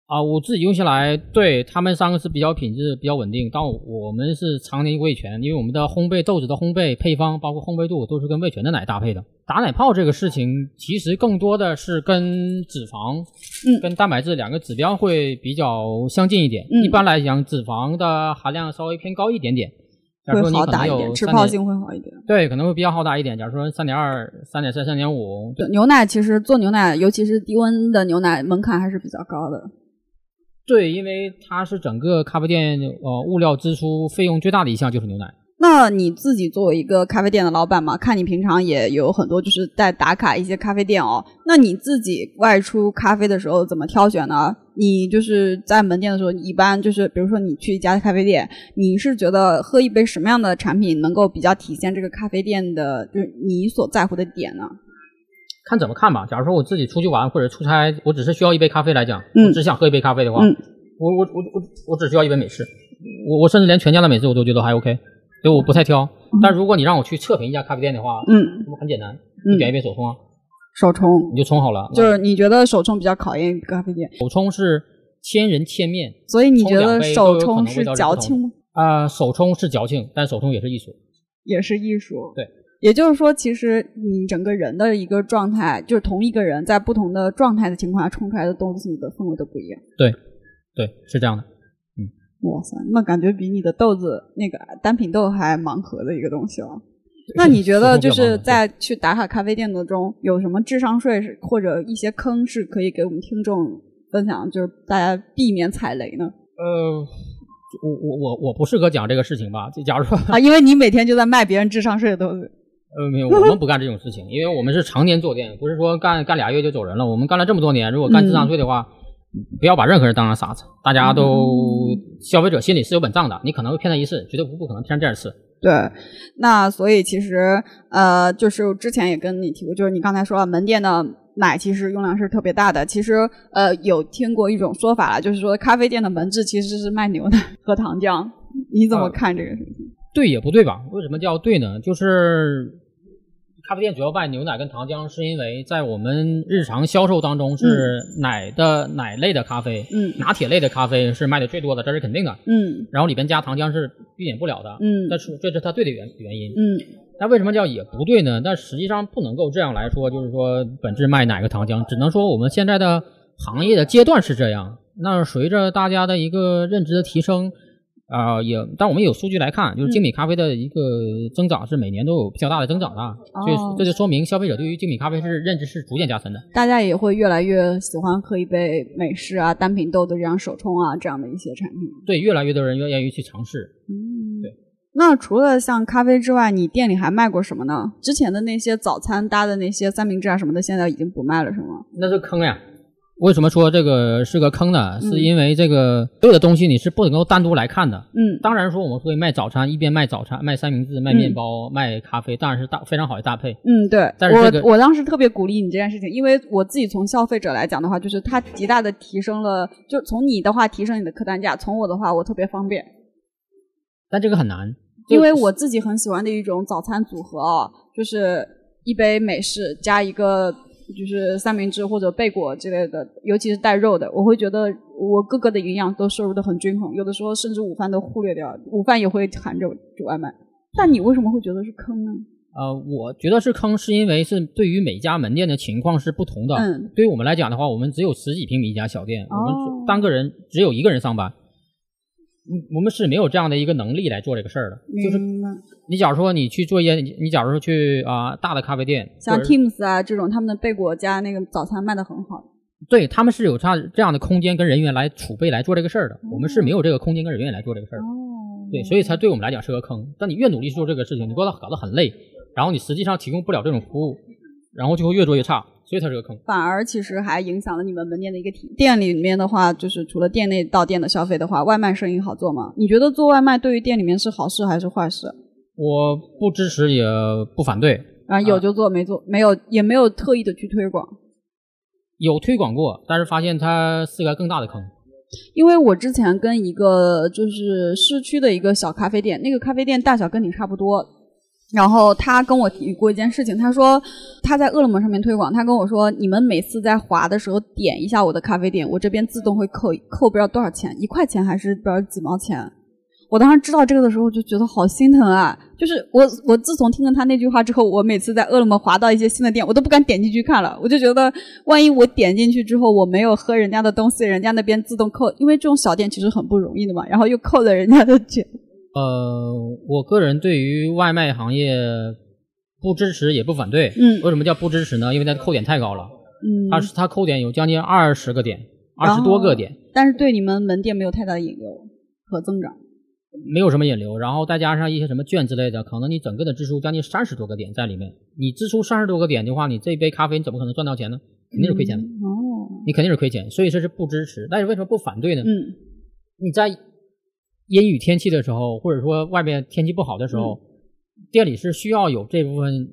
[SPEAKER 1] 啊，我自己用下来，对他们三个是比较品质比较稳定，但我们是常年味全，因为我们的烘焙豆子的烘焙配方，包括烘焙度都是跟味全的奶搭配的。打奶泡这个事情，其实更多的是跟脂肪，嗯，跟蛋白质两个指标会比较相近一点。一般来讲，脂肪的含量稍微偏高一点点，
[SPEAKER 2] 会好打一点，吃泡性会好一点。
[SPEAKER 1] 对，可能会比较好打一点。假如说三点二、三点三、三点五，
[SPEAKER 2] 牛奶其实做牛奶，尤其是低温的牛奶，门槛还是比较高的。
[SPEAKER 1] 对，因为它是整个咖啡店呃物料支出费用最大的一项就是牛奶。
[SPEAKER 2] 那你自己作为一个咖啡店的老板嘛，看你平常也有很多就是在打卡一些咖啡店哦。那你自己外出咖啡的时候怎么挑选呢？你就是在门店的时候，一般就是比如说你去一家咖啡店，你是觉得喝一杯什么样的产品能够比较体现这个咖啡店的，就是你所在乎的点呢？
[SPEAKER 1] 看怎么看吧。假如说我自己出去玩或者出差，我只是需要一杯咖啡来讲，我只想喝一杯咖啡的话，我我我我我只需要一杯美式，我我甚至连全家的美式我都觉得还 OK，所以我不太挑。但如果你让我去测评一家咖啡店的话，嗯，那么很简单，你点一杯手冲啊，
[SPEAKER 2] 手冲
[SPEAKER 1] 你就冲好了。
[SPEAKER 2] 就是你觉得手冲比较考验咖啡店？
[SPEAKER 1] 手冲是千人千面，
[SPEAKER 2] 所以你觉得手冲是矫情吗？
[SPEAKER 1] 啊，手冲是矫情，但手冲也是艺术，
[SPEAKER 2] 也是艺术。
[SPEAKER 1] 对。
[SPEAKER 2] 也就是说，其实你整个人的一个状态，就是同一个人在不同的状态的情况下冲出来的东西的氛围都不一样。
[SPEAKER 1] 对，对，是这样的。嗯，
[SPEAKER 2] 哇塞，那感觉比你的豆子那个单品豆还盲盒的一个东西哦。那你觉得就是在去打卡咖啡店的中有什么智商税是或者一些坑是可以给我们听众分享，就是大家避免踩雷呢？
[SPEAKER 1] 呃，我我我我不适合讲这个事情吧？就假如说
[SPEAKER 2] 啊，因为你每天就在卖别人智商税的东西。
[SPEAKER 1] 呃，没有，我们不干这种事情，因为我们是常年做店，不是说干干俩月就走人了。我们干了这么多年，如果干智商税的话，不要把任何人当成傻子。大家都消费者心里是有本账的，你可能会骗他一次，绝对不不可能骗第二次。
[SPEAKER 2] 对，那所以其实呃，就是之前也跟你提过，就是你刚才说了，门店的奶其实用量是特别大的。其实呃，有听过一种说法了，就是说咖啡店的门质其实是卖牛奶和糖浆。你怎么看这个事情？
[SPEAKER 1] 对也不对吧？为什么叫对呢？就是。咖啡店主要卖牛奶跟糖浆，是因为在我们日常销售当中是奶的奶类的咖啡，嗯，拿铁类的咖啡是卖的最多的，这是肯定的，嗯，然后里边加糖浆是避免不了的，嗯，这是这是它对的原原因，嗯，那为什么叫也不对呢？但实际上不能够这样来说，就是说本质卖哪个糖浆，只能说我们现在的行业的阶段是这样。那随着大家的一个认知的提升。啊，也，但我们有数据来看，就是精品咖啡的一个增长是每年都有比较大的增长的，所以这就说明消费者对于精品咖啡是认知是逐渐加深的。
[SPEAKER 2] 大家也会越来越喜欢喝一杯美式啊、单品豆的这样手冲啊这样的一些产品。
[SPEAKER 1] 对，越来越多人愿意去尝试。
[SPEAKER 2] 嗯，
[SPEAKER 1] 对。
[SPEAKER 2] 那除了像咖啡之外，你店里还卖过什么呢？之前的那些早餐搭的那些三明治啊什么的，现在已经不卖了，是吗？
[SPEAKER 1] 那是坑呀。为什么说这个是个坑呢？是因为这个所有的东西你是不能够单独来看的。嗯，当然说我们会卖早餐，一边卖早餐，卖三明治，卖面包，卖咖啡，当然是大非常好的搭配。
[SPEAKER 2] 嗯，对。
[SPEAKER 1] 但是
[SPEAKER 2] 我我当时特别鼓励你这件事情，因为我自己从消费者来讲的话，就是它极大的提升了，就从你的话提升你的客单价，从我的话我特别方便。
[SPEAKER 1] 但这个很难，
[SPEAKER 2] 因为我自己很喜欢的一种早餐组合哦，就是一杯美式加一个。就是三明治或者贝果之类的，尤其是带肉的，我会觉得我各个的营养都摄入的很均衡，有的时候甚至午饭都忽略掉，午饭也会含着煮外卖。但你为什么会觉得是坑呢？
[SPEAKER 1] 呃，我觉得是坑，是因为是对于每家门店的情况是不同的。
[SPEAKER 2] 嗯，
[SPEAKER 1] 对于我们来讲的话，我们只有十几平米一家小店，我们单个人只有一个人上班，嗯，我们是没有这样的一个能力来做这个事儿的。就是你假如说你去做一些，你假如说去啊大的咖啡店，
[SPEAKER 2] 像 Teams 啊这种，他们的贝果加那个早餐卖的很好。
[SPEAKER 1] 对他们是有这这样的空间跟人员来储备来做这个事儿的，我们是没有这个空间跟人员来做这个事儿的。哦，对，所以才对我们来讲是个坑。但你越努力做这个事情，你给它搞得很累。然后你实际上提供不了这种服务，然后就会越做越差，所以它是个坑。
[SPEAKER 2] 反而其实还影响了你们门店的一个体。店里面的话，就是除了店内到店的消费的话，外卖生意好做吗？你觉得做外卖对于店里面是好事还是坏事？
[SPEAKER 1] 我不支持也不反对。
[SPEAKER 2] 啊，有就做，没做没有也没有特意的去推广。
[SPEAKER 1] 有推广过，但是发现它是个更大的坑。
[SPEAKER 2] 因为我之前跟一个就是市区的一个小咖啡店，那个咖啡店大小跟你差不多。然后他跟我提过一件事情，他说他在饿了么上面推广，他跟我说你们每次在滑的时候点一下我的咖啡店，我这边自动会扣扣不知道多少钱，一块钱还是不知道几毛钱。我当时知道这个的时候就觉得好心疼啊！就是我我自从听了他那句话之后，我每次在饿了么滑到一些新的店，我都不敢点进去看了，我就觉得万一我点进去之后我没有喝人家的东西，人家那边自动扣，因为这种小店其实很不容易的嘛，然后又扣了人家的 钱。
[SPEAKER 1] 呃，我个人对于外卖行业不支持也不反对。
[SPEAKER 2] 嗯，
[SPEAKER 1] 为什么叫不支持呢？因为它的扣点太高了。
[SPEAKER 2] 嗯，
[SPEAKER 1] 它是它扣点有将近二十个点，二十多个点。
[SPEAKER 2] 但是对你们门店没有太大的引流和增长，
[SPEAKER 1] 没有什么引流。然后再加上一些什么券之类的，可能你整个的支出将近三十多个点在里面。你支出三十多个点的话，你这一杯咖啡你怎么可能赚到钱呢？肯定是亏钱的。
[SPEAKER 2] 哦，
[SPEAKER 1] 你肯定是亏钱，所以这是不支持。但是为什么不反对呢？
[SPEAKER 2] 嗯，
[SPEAKER 1] 你在。阴雨天气的时候，或者说外面天气不好的时候，店里是需要有这部分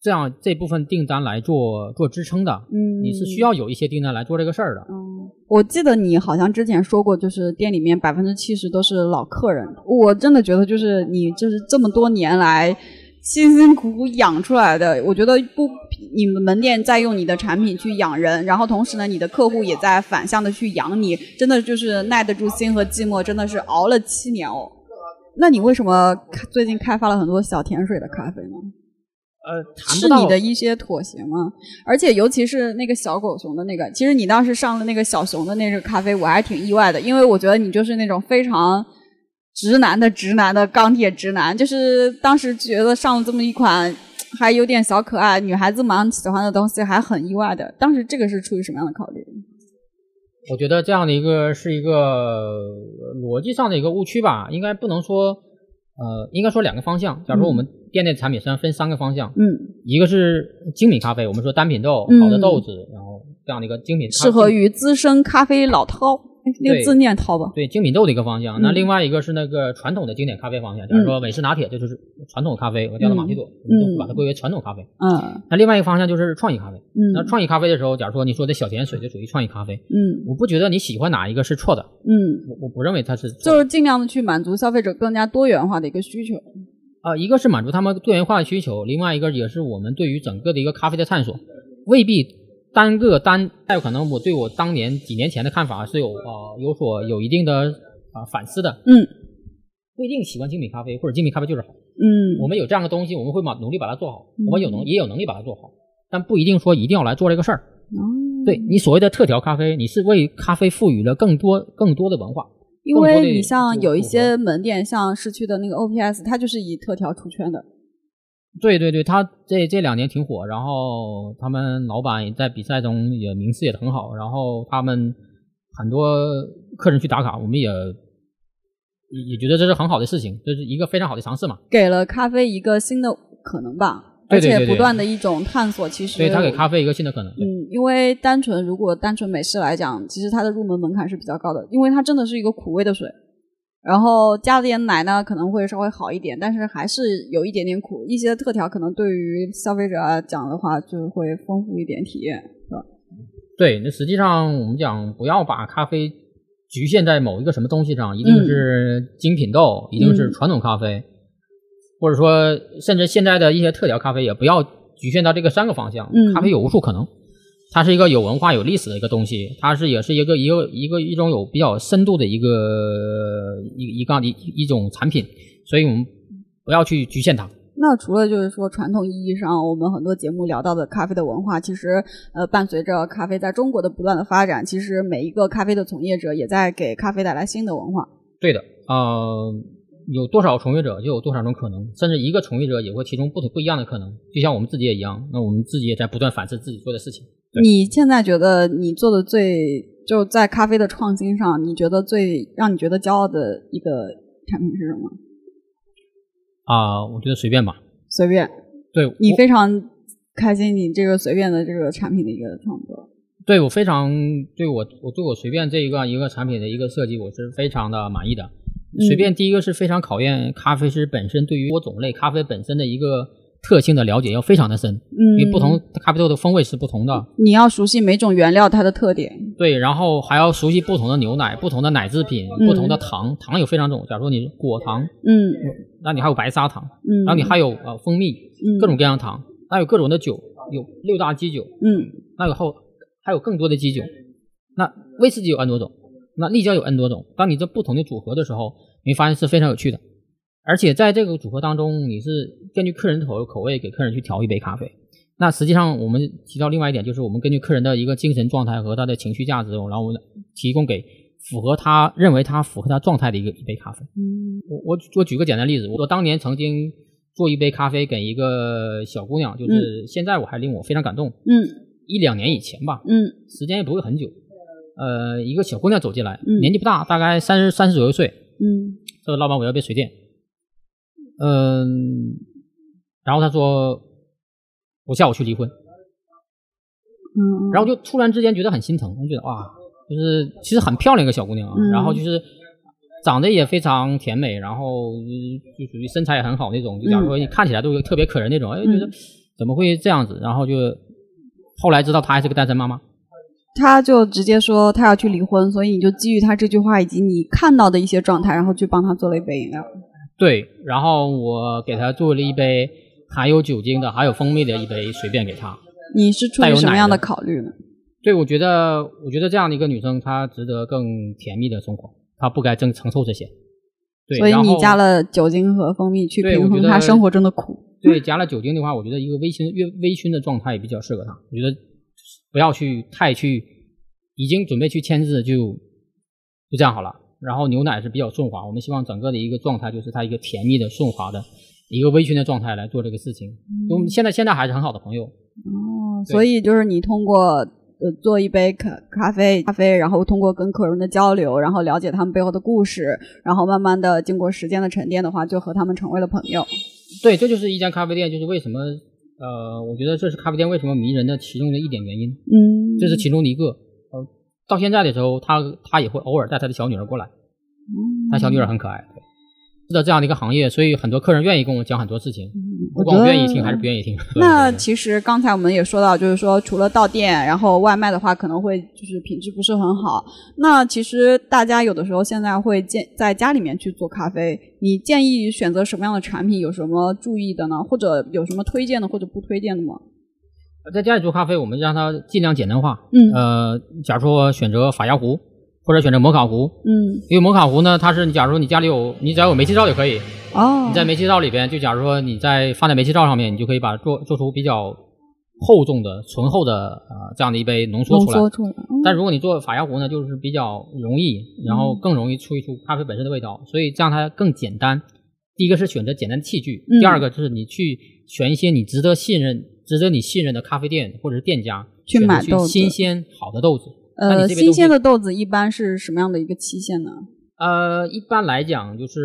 [SPEAKER 1] 这样这部分订单来做做支撑的。
[SPEAKER 2] 嗯，
[SPEAKER 1] 你是需要有一些订单来做这个事儿的。
[SPEAKER 2] 嗯，我记得你好像之前说过，就是店里面百分之七十都是老客人。我真的觉得，就是你就是这么多年来。辛辛苦苦养出来的，我觉得不，你们门店在用你的产品去养人，然后同时呢，你的客户也在反向的去养你，真的就是耐得住心和寂寞，真的是熬了七年哦。那你为什么最近开发了很多小甜水的咖啡呢？
[SPEAKER 1] 呃，
[SPEAKER 2] 是你的一些妥协吗？而且尤其是那个小狗熊的那个，其实你当时上了那个小熊的那个咖啡，我还挺意外的，因为我觉得你就是那种非常。直男的直男的钢铁直男，就是当时觉得上了这么一款还有点小可爱、女孩子蛮喜欢的东西，还很意外的。当时这个是出于什么样的考虑？
[SPEAKER 1] 我觉得这样的一个是一个逻辑上的一个误区吧，应该不能说，呃，应该说两个方向。假如说我们店内产品实际上分三个方向，
[SPEAKER 2] 嗯，
[SPEAKER 1] 一个是精品咖啡，我们说单品豆、好的豆子，然后这样的一个精品，
[SPEAKER 2] 适合于资深咖啡老饕。那个字念淘吧，
[SPEAKER 1] 对精品豆的一个方向。那另外一个是那个传统的经典咖啡方向，假如说美式拿铁，这就是传统咖啡，我叫它马奇朵，都把它归为传统咖啡。
[SPEAKER 2] 嗯。
[SPEAKER 1] 那另外一个方向就是创意咖啡。
[SPEAKER 2] 嗯。
[SPEAKER 1] 那创意咖啡的时候，假如说你说的小甜水就属于创意咖啡。
[SPEAKER 2] 嗯。
[SPEAKER 1] 我不觉得你喜欢哪一个是错的。
[SPEAKER 2] 嗯。
[SPEAKER 1] 我我不认为它是。
[SPEAKER 2] 就是尽量的去满足消费者更加多元化的一个需求。
[SPEAKER 1] 啊，一个是满足他们多元化的需求，另外一个也是我们对于整个的一个咖啡的探索，未必。单个单，还有可能我对我当年几年前的看法是有啊有所有一定的啊反思的。
[SPEAKER 2] 嗯，
[SPEAKER 1] 不一定喜欢精品咖啡或者精品咖啡就是好。
[SPEAKER 2] 嗯，
[SPEAKER 1] 我们有这样的东西，我们会把努力把它做好。我们有能也有能力把它做好，但不一定说一定要来做这个事儿。
[SPEAKER 2] 哦，
[SPEAKER 1] 对你所谓的特调咖啡，你是为咖啡赋予了更多更多的文化。
[SPEAKER 2] 因为你像有一些门店，像市区的那个 OPS，它就是以特调出圈的。
[SPEAKER 1] 对对对，他这这两年挺火，然后他们老板在比赛中也名次也很好，然后他们很多客人去打卡，我们也也也觉得这是很好的事情，这是一个非常好的尝试嘛，
[SPEAKER 2] 给了咖啡一个新的可能吧，
[SPEAKER 1] 而且
[SPEAKER 2] 不断的一种探索，其实
[SPEAKER 1] 对他给咖啡一个新的可能。
[SPEAKER 2] 嗯，因为单纯如果单纯美式来讲，其实它的入门门槛是比较高的，因为它真的是一个苦味的水。然后加点奶呢，可能会稍微好一点，但是还是有一点点苦。一些特调可能对于消费者讲的话，就会丰富一点体验，是吧？
[SPEAKER 1] 对，那实际上我们讲，不要把咖啡局限在某一个什么东西上，一定是精品豆，一定是传统咖啡，或者说甚至现在的一些特调咖啡，也不要局限到这个三个方向。咖啡有无数可能。它是一个有文化、有历史的一个东西，它是也是一个一个一个一种有比较深度的一个一一个一一种产品，所以我们不要去局限它。
[SPEAKER 2] 那除了就是说传统意义上我们很多节目聊到的咖啡的文化，其实呃伴随着咖啡在中国的不断的发展，其实每一个咖啡的从业者也在给咖啡带来新的文化。
[SPEAKER 1] 对的，呃，有多少从业者就有多少种可能，甚至一个从业者也会提供不同不一样的可能，就像我们自己也一样，那我们自己也在不断反思自己做的事情。
[SPEAKER 2] 你现在觉得你做的最就在咖啡的创新上，你觉得最让你觉得骄傲的一个产品是什么？
[SPEAKER 1] 啊，我觉得随便吧，
[SPEAKER 2] 随便。
[SPEAKER 1] 对
[SPEAKER 2] 你非常开心，你这个随便的这个产品的一个创作。
[SPEAKER 1] 对我非常对我我对我随便这一个一个产品的一个设计，我是非常的满意的。随便第一个是非常考验咖啡师本身对于多种类咖啡本身的一个特性的了解，要非常的深。嗯，因为不同咖啡豆的风味是不同的，
[SPEAKER 2] 你要熟悉每种原料它的特点。
[SPEAKER 1] 对，然后还要熟悉不同的牛奶、不同的奶制品、不同的糖，糖有非常种。假如说你果糖，
[SPEAKER 2] 嗯，
[SPEAKER 1] 那你还有白砂糖，嗯，然后你还有呃蜂蜜，
[SPEAKER 2] 嗯，
[SPEAKER 1] 各种各样的糖，那有各种的酒，有六大基酒，
[SPEAKER 2] 嗯，
[SPEAKER 1] 那有后还有更多的基酒，那威士忌有 N 多种，那立交有 N 多种。当你这不同的组合的时候，你会发现是非常有趣的。而且在这个组合当中，你是根据客人的口口味给客人去调一杯咖啡。那实际上我们提到另外一点，就是我们根据客人的一个精神状态和他的情绪价值，然后我们提供给符合他认为他符合他状态的一个一杯咖啡。
[SPEAKER 2] 嗯，
[SPEAKER 1] 我我我举个简单例子，我当年曾经做一杯咖啡给一个小姑娘，就是现在我还令我非常感动。
[SPEAKER 2] 嗯，
[SPEAKER 1] 一两年以前吧。
[SPEAKER 2] 嗯，
[SPEAKER 1] 时间也不会很久。呃，一个小姑娘走进来，
[SPEAKER 2] 嗯
[SPEAKER 1] 年纪不大，大概三十三十左右岁。
[SPEAKER 2] 嗯
[SPEAKER 1] 这个老板，我要杯水电。嗯，然后他说我下午去离婚，
[SPEAKER 2] 嗯，
[SPEAKER 1] 然后就突然之间觉得很心疼，我觉得哇，就是其实很漂亮一个小姑娘啊，
[SPEAKER 2] 嗯
[SPEAKER 1] 然后就是长得也非常甜美，然后就属于身材也很好那种，就假如说你看起来都特别可人那种，哎，觉得怎么会这样子？然后就后来知道她还是个单身妈妈。
[SPEAKER 2] 他就直接说他要去离婚，所以你就基于他这句话以及你看到的一些状态，然后去帮她做了一杯饮料。
[SPEAKER 1] 对，然后我给他做了一杯含有酒精的、含有蜂蜜的一杯，随便给他。
[SPEAKER 2] 你是出于什么样的
[SPEAKER 1] 的
[SPEAKER 2] 考虑呢？
[SPEAKER 1] 对，我觉得，我觉得这样的一个女生，她值得更甜蜜的生活，她不该承承受这些。对，
[SPEAKER 2] 所以你加了酒精和蜂蜜去平衡她生活中的苦。
[SPEAKER 1] 对加了酒精的话，我觉得一个微醺、越微醺的状态也比较适合她。我觉得不要去太去，已经准备去签字就就这样好了。然后牛奶是比较顺滑，我们希望整个的一个状态就是它一个甜蜜的、顺滑的一个微醺的状态来做这个事情。我们现在现在还是很好的朋友。
[SPEAKER 2] 哦，所以就是你通过呃做一杯咖咖啡咖啡，然后通过跟客人的交流，然后了解他们背后的故事，然后慢慢的经过时间的沉淀的话，就和他们成为了朋友。
[SPEAKER 1] 对，这就是一家咖啡店，就是为什么呃，我觉得这是咖啡店为什么迷人的其中的一点原因，
[SPEAKER 2] 嗯，
[SPEAKER 1] 这是其中的一个。呃，到现在的时候，他他也会偶尔带他的小女儿过来，他小女儿很可爱。对，是的，这样的一个行业，所以很多客人愿意跟我讲很多事情，不管我
[SPEAKER 2] 我觉得
[SPEAKER 1] 愿意听还是不愿意听。
[SPEAKER 2] 那其实刚才我们也说到，就是说除了到店，然后外卖的话可能会就是品质不是很好。那其实大家有的时候现在会建在家里面去做咖啡，你建议选择什么样的产品？有什么注意的呢？或者有什么推荐的或者不推荐的吗？
[SPEAKER 1] 在家里做咖啡，我们让它尽量简单化。
[SPEAKER 2] 嗯
[SPEAKER 1] 呃，假如说选择法压壶，或者选择摩卡壶，
[SPEAKER 2] 嗯，
[SPEAKER 1] 因为摩卡壶呢，它是你假如说你家里有，你只要有煤气灶就可以，
[SPEAKER 2] 哦，
[SPEAKER 1] 你在煤气灶里边，就假如说你在放在煤气灶上面，你就可以把做做出比较厚重的、醇厚的呃这样的一杯浓缩出来。
[SPEAKER 2] 浓缩出来。嗯
[SPEAKER 1] 但如果你做法压壶呢，就是比较容易，然后更容易出一出咖啡本身的味道，所以这样它更简单。第一个是选择简单的器具，
[SPEAKER 2] 嗯
[SPEAKER 1] 第二个就是你去选一些你值得信任、值得你信任的咖啡店或者是店家
[SPEAKER 2] 去买豆子
[SPEAKER 1] 新鲜好的豆子。
[SPEAKER 2] 呃，新鲜的豆子一般是什么样的一个期限呢？
[SPEAKER 1] 呃，一般来讲，就是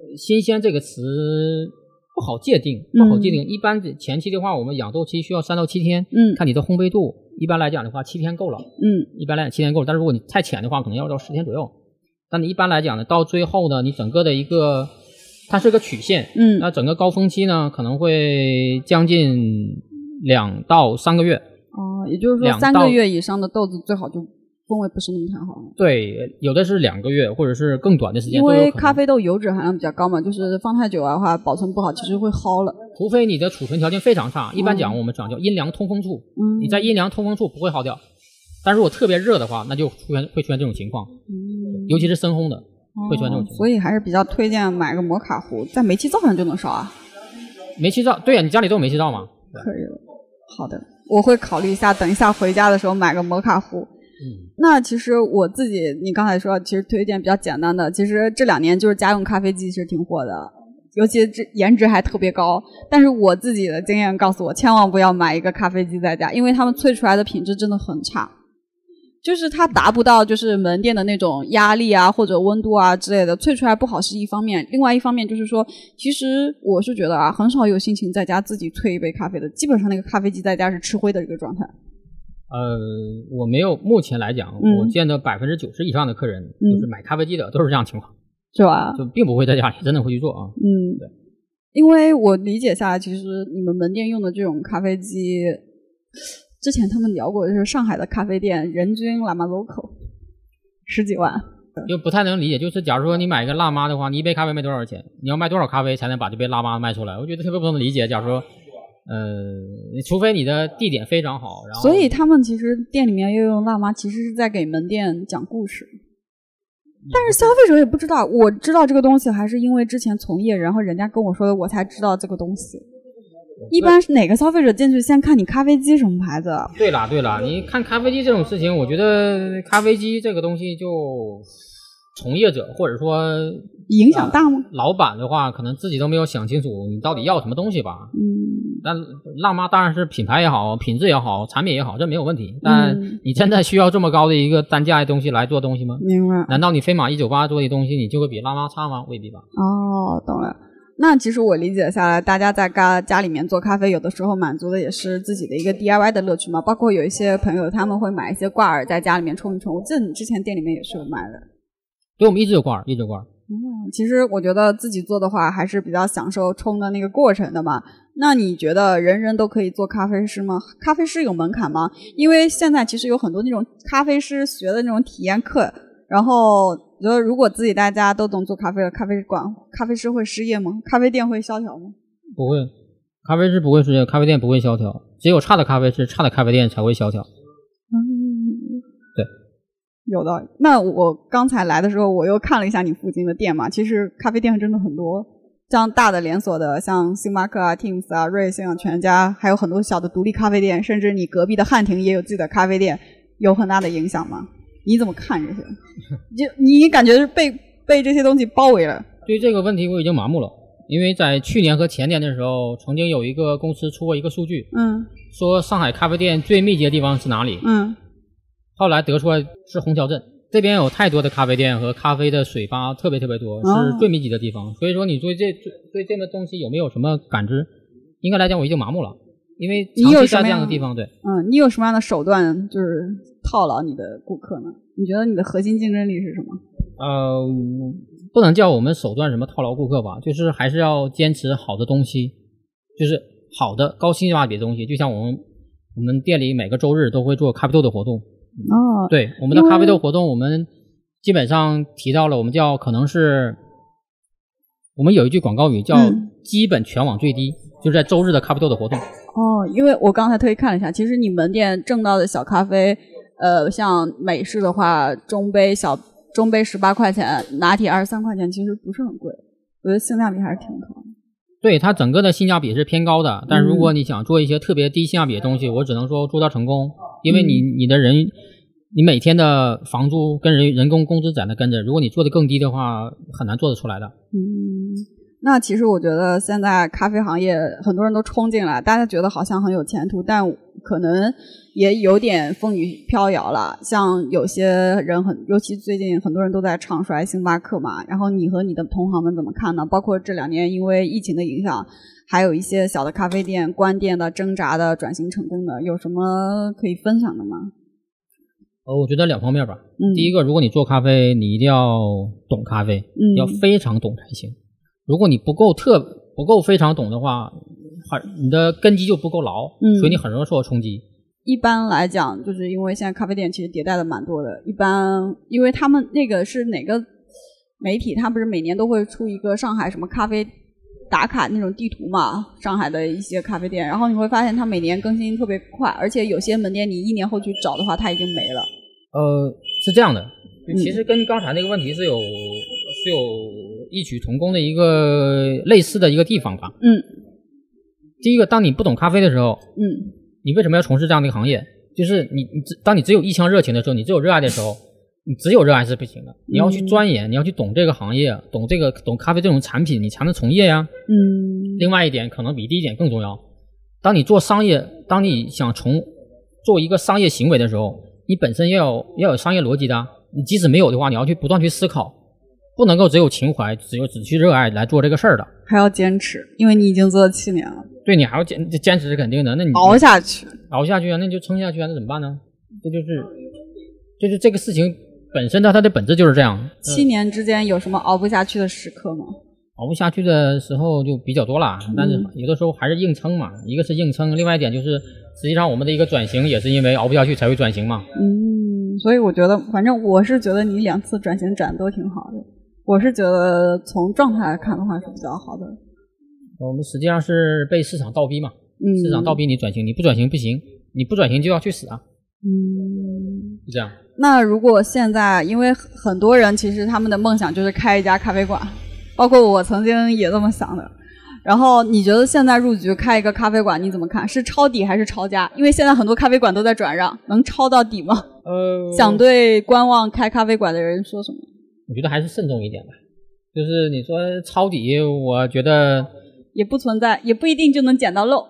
[SPEAKER 1] 呃新鲜这个词不好界定，
[SPEAKER 2] 嗯
[SPEAKER 1] 不好界定。一般前期的话，我们养豆期需要三到七天，
[SPEAKER 2] 嗯
[SPEAKER 1] 看你的烘焙度。一般来讲的话，七天够了。
[SPEAKER 2] 嗯
[SPEAKER 1] 一般来讲七天够了，但是如果你太浅的话，可能要到十天左右。但你一般来讲呢，到最后呢，你整个的一个它是个曲线，
[SPEAKER 2] 嗯
[SPEAKER 1] 那整个高峰期呢可能会将近两到三个月。
[SPEAKER 2] 哦，也就是说三个月以上的豆子最好就风味不是那么太好了。
[SPEAKER 1] 对，有的是两个月，或者是更短的时间
[SPEAKER 2] 因。为咖啡豆油脂含量比较高嘛，就是放太久的话保存不好，其实会齁了。
[SPEAKER 1] 除非你的储存条件非常差，一般讲我们讲叫阴凉通风处，嗯你在阴凉通风处不会耗掉。但如果特别热的话，那就出现会出现这种情况，嗯尤其是深烘的会出现这种。
[SPEAKER 2] 所以还是比较推荐买个摩卡壶，在煤气灶上就能烧啊。
[SPEAKER 1] 煤气灶，对呀，你家里都有煤气灶吗？
[SPEAKER 2] 可以，好的，我会考虑一下，等一下回家的时候买个摩卡壶。嗯，那其实我自己，你刚才说其实推荐比较简单的，其实这两年就是家用咖啡机其实挺火的，尤其这颜值还特别高。但是我自己的经验告诉我，千万不要买一个咖啡机在家，因为他们萃出来的品质真的很差。就是它达不到就是门店的那种压力啊或者温度啊之类的，萃出来不好是一方面，另外一方面就是说，其实我是觉得啊，很少有心情在家自己萃一杯咖啡的，基本上那个咖啡机在家是吃灰的一个状态。
[SPEAKER 1] 呃，我没有，目前来讲，我见的百分之九十以上的客人就是买咖啡机的都是这样情况，
[SPEAKER 2] 是吧？
[SPEAKER 1] 就并不会在家里真的会去做啊。
[SPEAKER 2] 嗯，对，因为我理解下来，其实你们门店用的这种咖啡机。之前他们聊过，就是上海的咖啡店人均辣妈 local 十几万，
[SPEAKER 1] 就不太能理解。就是假如说你买一个辣妈的话，你一杯咖啡卖多少钱？你要卖多少咖啡才能把这杯辣妈卖出来？我觉得特别不能理解。假如说，呃，除非你的地点非常好，然后
[SPEAKER 2] 所以他们其实店里面又用辣妈，其实是在给门店讲故事。但是消费者也不知道，我知道这个东西还是因为之前从业，然后人家跟我说的，我才知道这个东西。一般是哪个消费者进去先看你咖啡机什么牌子？
[SPEAKER 1] 对啦对啦，你看咖啡机这种事情，我觉得咖啡机这个东西就从业者或者说
[SPEAKER 2] 影响大吗？
[SPEAKER 1] 老板的话，可能自己都没有想清楚你到底要什么东西吧。嗯，但辣妈当然是品牌也好，品质也好，产品也好，这没有问题。但你真的需要这么高的一个单价的东西来做东西吗？
[SPEAKER 2] 明白。
[SPEAKER 1] 难道你飞马一九八做的东西，你就会比辣妈差吗？未必吧。
[SPEAKER 2] 哦，懂了。那其实我理解下来，大家在家家里面做咖啡，有的时候满足的也是自己的一个 DIY 的乐趣嘛。包括有一些朋友他们会买一些挂耳在家里面冲一冲。我记得你之前店里面也是有卖的。
[SPEAKER 1] 对，我们一直有挂耳，一直有挂耳。
[SPEAKER 2] 嗯，其实我觉得自己做的话，还是比较享受冲的那个过程的嘛。那你觉得人人都可以做咖啡师吗？咖啡师有门槛吗？因为现在其实有很多那种咖啡师学的那种体验课，然后。觉得如果自己大家都懂做咖啡了，咖啡馆、咖啡师会失业吗？咖啡店会萧条吗？
[SPEAKER 1] 不会，咖啡师不会失业，咖啡店不会萧条。只有差的咖啡师、差的咖啡店才会萧条。嗯，对，
[SPEAKER 2] 有道理。那我刚才来的时候，我又看了一下你附近的店嘛，其实咖啡店真的很多，像大的连锁的，像星巴克啊、Teams 啊、瑞幸、啊全家，还有很多小的独立咖啡店，甚至你隔壁的汉庭也有自己的咖啡店，有很大的影响吗？你怎么看这些？就你感觉是被被这些东西包围了？
[SPEAKER 1] 对这个问题我已经麻木了，因为在去年和前年的时候，曾经有一个公司出过一个数据，嗯，说上海咖啡店最密集的地方是哪里？嗯，后来得出来是虹桥镇，这边有太多的咖啡店和咖啡的水吧，特别特别多，是最密集的地方。所以说，你对这对这个东西有没有什么感知？应该来讲，我已经麻木了。因为长期在这样的地方，对，
[SPEAKER 2] 嗯，你有什么样的手段就是套牢你的顾客呢？你觉得你的核心竞争力是什么？
[SPEAKER 1] 呃，不能叫我们手段什么套牢顾客吧，就是还是要坚持好的东西，就是好的高性价比的东西。就像我们我们店里每个周日都会做咖啡豆的活动，哦，对，我们的咖啡豆活动，我们基本上提到了，我们叫可能是我们有一句广告语叫“基本全网最低”，就是在周日的咖啡豆的活动。
[SPEAKER 2] 哦，因为我刚才特意看了一下，其实你门店挣到的小咖啡，呃，像美式的话，中杯小中杯十八块钱，拿铁二十三块钱，其实不是很贵，我觉得性价比还是挺高的。
[SPEAKER 1] 对它整个的性价比是偏高的，但如果你想做一些特别低性价比的东西，我只能说做到成功，因为你你的人，你每天的房租跟人人工工资在那跟着，如果你做的更低的话，很难做得出来的。
[SPEAKER 2] 嗯。那其实我觉得现在咖啡行业很多人都冲进来，大家觉得好像很有前途，但可能也有点风雨飘摇了。像有些人很，尤其最近很多人都在唱衰星巴克嘛。然后你和你的同行们怎么看呢？包括这两年因为疫情的影响，还有一些小的咖啡店关店的、挣扎的、转型成功的，有什么可以分享的吗？
[SPEAKER 1] 呃，我觉得两方面吧。嗯。第一个，如果你做咖啡，你一定要懂咖啡，要非常懂才行。如果你不够特不够非常懂的话，很你的根基就不够牢，所以你很容易受到冲击。
[SPEAKER 2] 一般来讲，就是因为现在咖啡店其实迭代的蛮多的。一般，因为他们那个是哪个媒体，他不是每年都会出一个上海什么咖啡打卡那种地图嘛，上海的一些咖啡店，然后你会发现它每年更新特别快，而且有些门店你一年后去找的话，它已经没了。
[SPEAKER 1] 呃，是这样的，其实跟刚才那个问题是有是有异曲同工的一个类似的一个地方吧。
[SPEAKER 2] 嗯，
[SPEAKER 1] 第一个，当你不懂咖啡的时候，
[SPEAKER 2] 嗯，
[SPEAKER 1] 你为什么要从事这样的一个行业？就是你你只当你只有一腔热情的时候，你只有热爱的时候。你只有热爱是不行的，你要去钻研，你要去懂这个行业，懂这个懂咖啡这种产品，你才能从业呀。
[SPEAKER 2] 嗯。
[SPEAKER 1] 另外一点，可能比第一点更重要。当你做商业，当你想从做一个商业行为的时候，你本身要有要有商业逻辑的。你即使没有的话，你要去不断去思考，不能够只有情怀，只有只去热爱来做这个事儿的。
[SPEAKER 2] 还要坚持，因为你已经做了七年了。
[SPEAKER 1] 对你还要坚坚持是肯定的。那你
[SPEAKER 2] 熬下去，
[SPEAKER 1] 熬下去啊，那你就撑下去啊，那怎么办呢？这就是，就是这个事情。本身的它的本质就是这样。
[SPEAKER 2] 七年之间有什么熬不下去的时刻吗？
[SPEAKER 1] 熬不下去的时候就比较多了，但是有的时候还是硬撑嘛。一个是硬撑，另外一点就是，实际上我们的一个转型也是因为熬不下去才会转型嘛。
[SPEAKER 2] 嗯，所以我觉得，反正我是觉得你两次转型转都挺好的。我是觉得从状态来看的话是比较好的。
[SPEAKER 1] 我们实际上是被市场倒逼嘛，市场倒逼你转型，你不转型不行，你不转型就要去死啊。
[SPEAKER 2] 嗯，
[SPEAKER 1] 是这样。
[SPEAKER 2] 那如果现在，因为很多人其实他们的梦想就是开一家咖啡馆，包括我曾经也这么想的。然后你觉得现在入局开一个咖啡馆，你怎么看？是抄底还是抄家？因为现在很多咖啡馆都在转让，能抄到底吗？
[SPEAKER 1] 呃，
[SPEAKER 2] 想对观望开咖啡馆的人说什么？
[SPEAKER 1] 我觉得还是慎重一点吧。就是你说抄底，我觉得
[SPEAKER 2] 也不存在，也不一定就能捡到漏。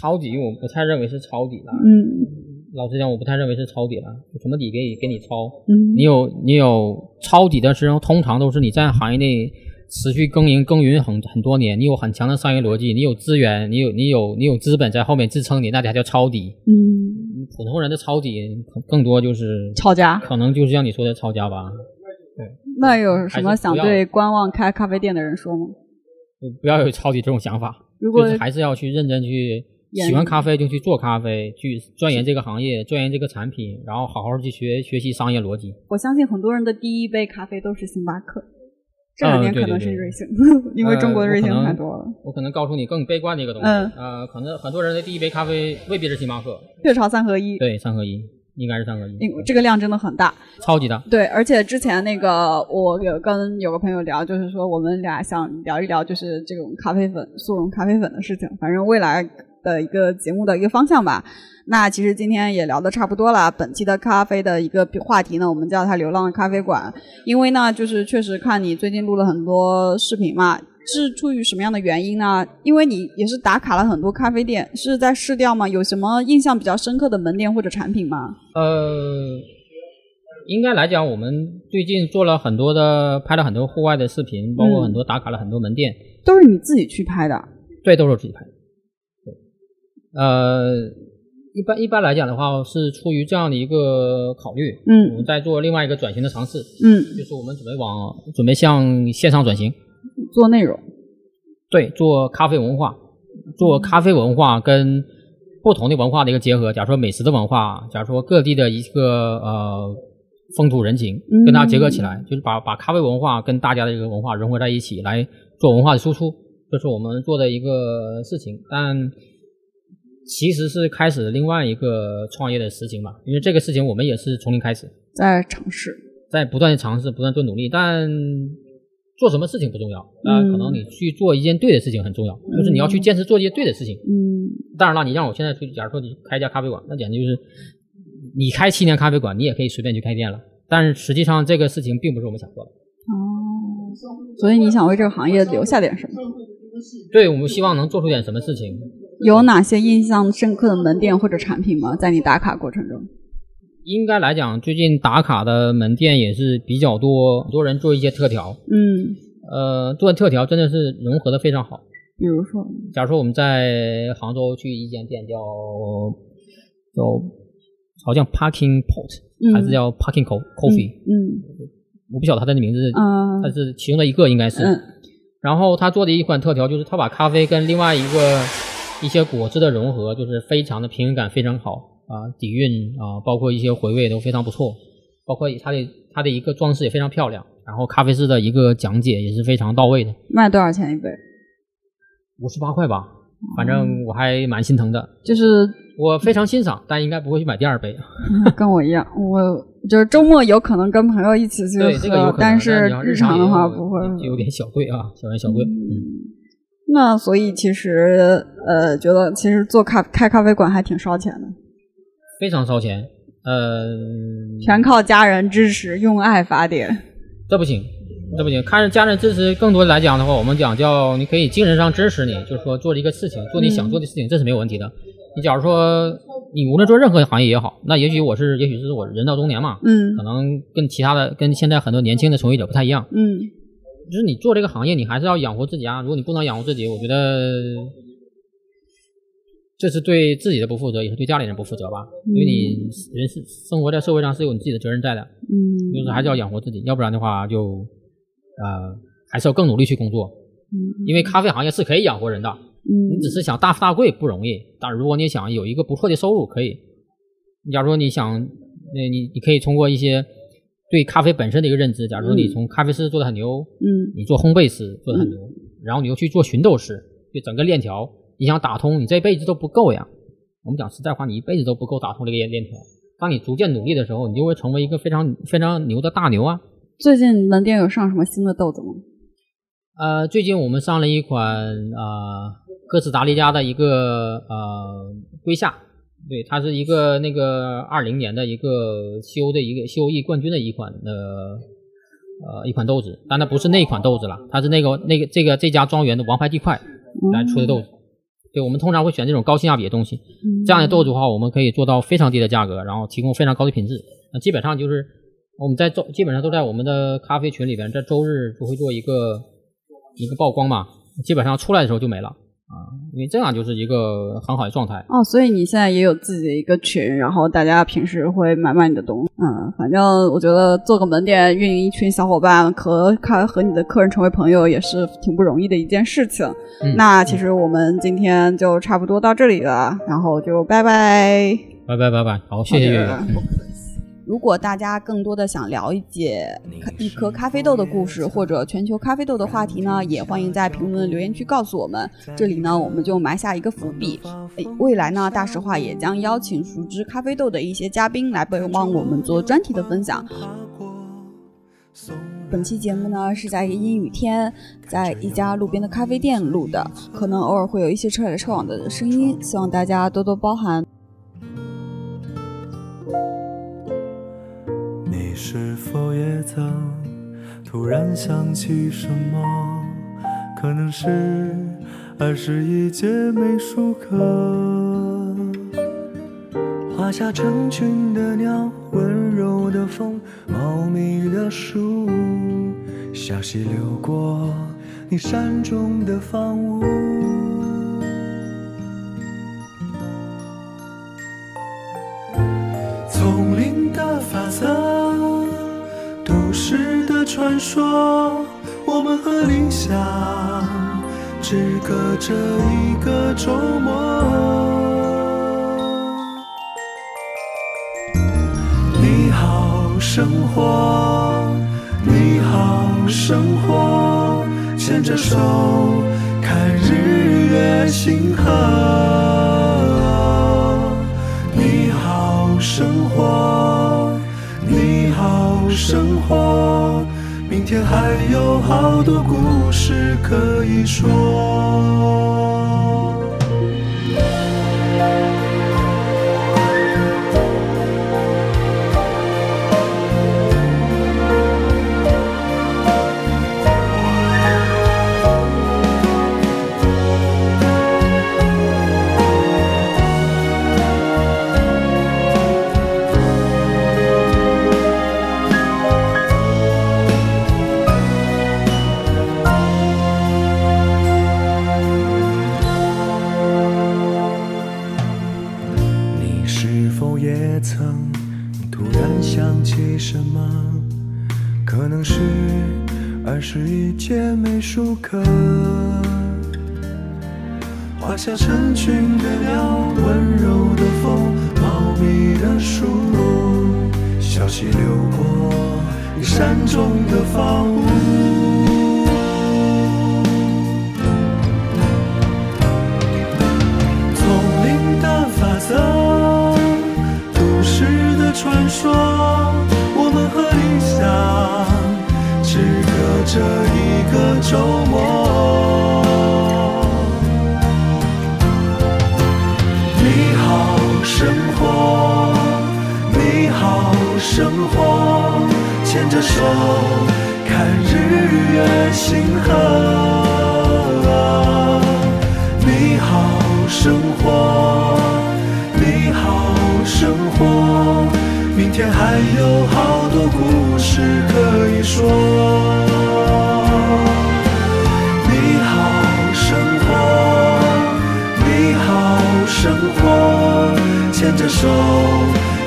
[SPEAKER 1] 抄底，我不太认为是抄底了。
[SPEAKER 2] 嗯。
[SPEAKER 1] 老实讲，我不太认为是抄底了。什么底给给你抄？嗯你有你有抄底的时候，通常都是你在行业内持续耕耘耕耘很很多年，你有很强的商业逻辑，你有资源，你有你有你有资本在后面支撑你，那才叫抄底。
[SPEAKER 2] 嗯，
[SPEAKER 1] 普通人的抄底更多就是
[SPEAKER 2] 抄家，
[SPEAKER 1] 可能就是像你说的抄家吧。对，
[SPEAKER 2] 那有什么想对观望开咖啡店的人说吗？
[SPEAKER 1] 不要有抄底这种想法，
[SPEAKER 2] 如果
[SPEAKER 1] 还是要去认真去。喜欢咖啡就去做咖啡，去钻研这个行业，钻研这个产品，然后好好去学学习商业逻辑。
[SPEAKER 2] 我相信很多人的第一杯咖啡都是星巴克，这两年可能是瑞幸，因为中国的瑞幸太多了。
[SPEAKER 1] 我可能告诉你更悲观的一个东西，呃，可能很多人的第一杯咖啡未必是星巴克，
[SPEAKER 2] 雀巢三合一。
[SPEAKER 1] 对，三合一应该是三合一，
[SPEAKER 2] 这个量真的很大，
[SPEAKER 1] 超级大。
[SPEAKER 2] 对，而且之前那个我有跟有个朋友聊，就是说我们俩想聊一聊，就是这种咖啡粉速溶咖啡粉的事情，反正未来。的一个节目的一个方向吧。那其实今天也聊得差不多了。本期的咖啡的一个话题呢，我们叫它“流浪的咖啡馆”，因为呢，就是确实看你最近录了很多视频嘛，是出于什么样的原因呢？因为你也是打卡了很多咖啡店，是在试调吗？有什么印象比较深刻的门店或者产品吗？
[SPEAKER 1] 呃，应该来讲，我们最近做了很多的，拍了很多户外的视频，包括很多打卡了很多门店，
[SPEAKER 2] 都是你自己去拍的？
[SPEAKER 1] 对，都是自己拍的。呃，一般一般来讲的话，是出于这样的一个考虑，
[SPEAKER 2] 嗯，
[SPEAKER 1] 我们在做另外一个转型的尝试，
[SPEAKER 2] 嗯，
[SPEAKER 1] 就是我们准备往准备向线上转型，
[SPEAKER 2] 做内容，
[SPEAKER 1] 对，做咖啡文化，做咖啡文化跟不同的文化的一个结合。假如说美食的文化，假如说各地的一个呃风土人情，跟它结合起来，就是把把咖啡文化跟大家的一个文化融合在一起，来做文化的输出，这是我们做的一个事情，但。其实是开始另外一个创业的事情吧，因为这个事情我们也是从零开始，
[SPEAKER 2] 在尝试，
[SPEAKER 1] 在不断的尝试，不断做努力。但做什么事情不重要，啊，可能你去做一件对的事情很重要，就是你要去坚持做一件对的事情。
[SPEAKER 2] 嗯，
[SPEAKER 1] 当然了，你让我现在去，假如说你开一家咖啡馆，那简直就是你开七年咖啡馆，你也可以随便去开店了。但是实际上这个事情并不是我们想做的。
[SPEAKER 2] 哦，所以你想为这个行业留下点什么？
[SPEAKER 1] 对，我们希望能做出点什么事情。
[SPEAKER 2] 有哪些印象深刻的门店或者产品吗？在你打卡过程中，
[SPEAKER 1] 应该来讲，最近打卡的门店也是比较多，很多人做一些特调。
[SPEAKER 2] 嗯，
[SPEAKER 1] 呃，做特调真的是融合的非常好。
[SPEAKER 2] 比如说，
[SPEAKER 1] 假如说我们在杭州去一间店，叫叫好像 Parking Pot，还是叫 Parking Coffee？
[SPEAKER 2] 嗯，
[SPEAKER 1] 我不晓得它的名字，它是其中的一个，应该是。然后他做的一款特调就是他把咖啡跟另外一个一些果汁的融合，就是非常的平衡感非常好啊，底蕴啊，包括一些回味都非常不错，包括它的它的一个装饰也非常漂亮，然后咖啡师的一个讲解也是非常到位的。
[SPEAKER 2] 卖多少钱一杯？
[SPEAKER 1] 五十八块吧，反正我还蛮心疼的。
[SPEAKER 2] 就是
[SPEAKER 1] 我非常欣赏，但应该不会去买第二杯。
[SPEAKER 2] 跟我一样，我就是周末有可能跟朋友一起去
[SPEAKER 1] 喝，
[SPEAKER 2] 但是日常的话
[SPEAKER 1] 不
[SPEAKER 2] 会，
[SPEAKER 1] 就有点小贵啊，小贵小贵。
[SPEAKER 2] 嗯。那所以其实呃，觉得其实做咖开咖啡馆还挺烧钱的，
[SPEAKER 1] 非常烧钱。呃，
[SPEAKER 2] 全靠家人支持，用爱发电。
[SPEAKER 1] 这不行，这不行。看着家人支持，更多来讲的话，我们讲叫你可以精神上支持你，就是说做一个事情，做你想做的事情，这是没有问题的。你假如说你无论做任何行业也好，那也许我是，也许是我人到中年嘛，
[SPEAKER 2] 嗯，
[SPEAKER 1] 可能跟其他的跟现在很多年轻的从业者不太一样，
[SPEAKER 2] 嗯，
[SPEAKER 1] 就是你做这个行业，你还是要养活自己啊。如果你不能养活自己，我觉得。这是对自己的不负责，也是对家里人不负责吧？因为你人是生活在社会上是有你自己的责任在的，
[SPEAKER 2] 嗯，
[SPEAKER 1] 就是还是要养活自己，要不然的话就，呃，还是要更努力去工作，
[SPEAKER 2] 嗯，
[SPEAKER 1] 因为咖啡行业是可以养活人的，
[SPEAKER 2] 嗯，
[SPEAKER 1] 你只是想大富大贵不容易，但如果你想有一个不错的收入，可以。假如说你想，那你你可以通过一些对咖啡本身的一个认知，假如说你从咖啡师做的很牛，
[SPEAKER 2] 嗯，
[SPEAKER 1] 你做烘焙师做的很牛，然后你又去做寻豆师，就整个链条。你想打通，你这辈子都不够呀。我们讲实在话，你一辈子都不够打通这个链链条。当你逐渐努力的时候，你就会成为一个非常非常牛的大牛啊。
[SPEAKER 2] 最近门店有上什么新的豆子吗？
[SPEAKER 1] 呃，最近我们上了一款啊，哥斯达黎加的一个呃龟夏，对，它是一个那个二零年的一个修的一个修艺冠军的一款呃呃一款豆子，但它不是那款豆子了，它是那个那个这个这家庄园的王牌地块来出的豆子。对，我们通常会选这种高性价比的东西，这样的豆子的话，我们可以做到非常低的价格，然后提供非常高的品质。那基本上就是我们在周，基本上都在我们的咖啡群里边，在周日就会做一个一个曝光嘛，基本上出来的时候就没了。啊，因为这样就是一个很好的状态
[SPEAKER 2] 哦，所以你现在也有自己的一个群，然后大家平时会买买你的东西。嗯，反正我觉得做个门店，运营一群小伙伴和看和你的客人成为朋友，也是挺不容易的一件事情。那其实我们今天就差不多到这里了，然后就拜拜，
[SPEAKER 1] 拜拜拜拜，好，谢谢月月。
[SPEAKER 2] 如果大家更多的想了解一颗咖啡豆的故事，或者全球咖啡豆的话题呢，也欢迎在评论留言区告诉我们。这里呢，我们就埋下一个伏笔。未来呢，大实话也将邀请熟知咖啡豆的一些嘉宾来帮我们做专题的分享。本期节目呢是在一个阴雨天，在一家路边的咖啡店录的，可能偶尔会有一些车来车往的声音，希望大家多多包涵。
[SPEAKER 4] 你是否也曾突然想起什么？可能是儿时一节美术课，画下成群的鸟，温柔的风，茂密的树，小溪流过你山中的房屋，传说，我们和理想只隔着一个周末。你好，生活，你好，生活，牵着手看日月星河。你好，生活，你好，生活。明天还有好多故事可以说。是一节美术课画下成群的鸟温柔的风茂密的树小溪流过你山中的房屋。丛林的法则都市的传说。这一个周末。你好生活你好生活牵着手看日月星河。你好生活你好生活明天还有好多故事可以说。你好，生活，你好，生活，牵着手，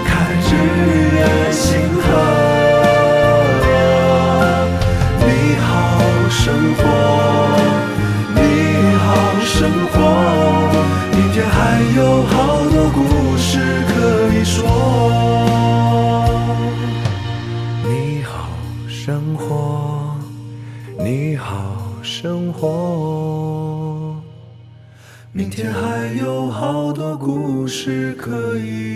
[SPEAKER 4] 看日月星河。你好，生活，你好，生活，明天还有好天还有好多故事可以。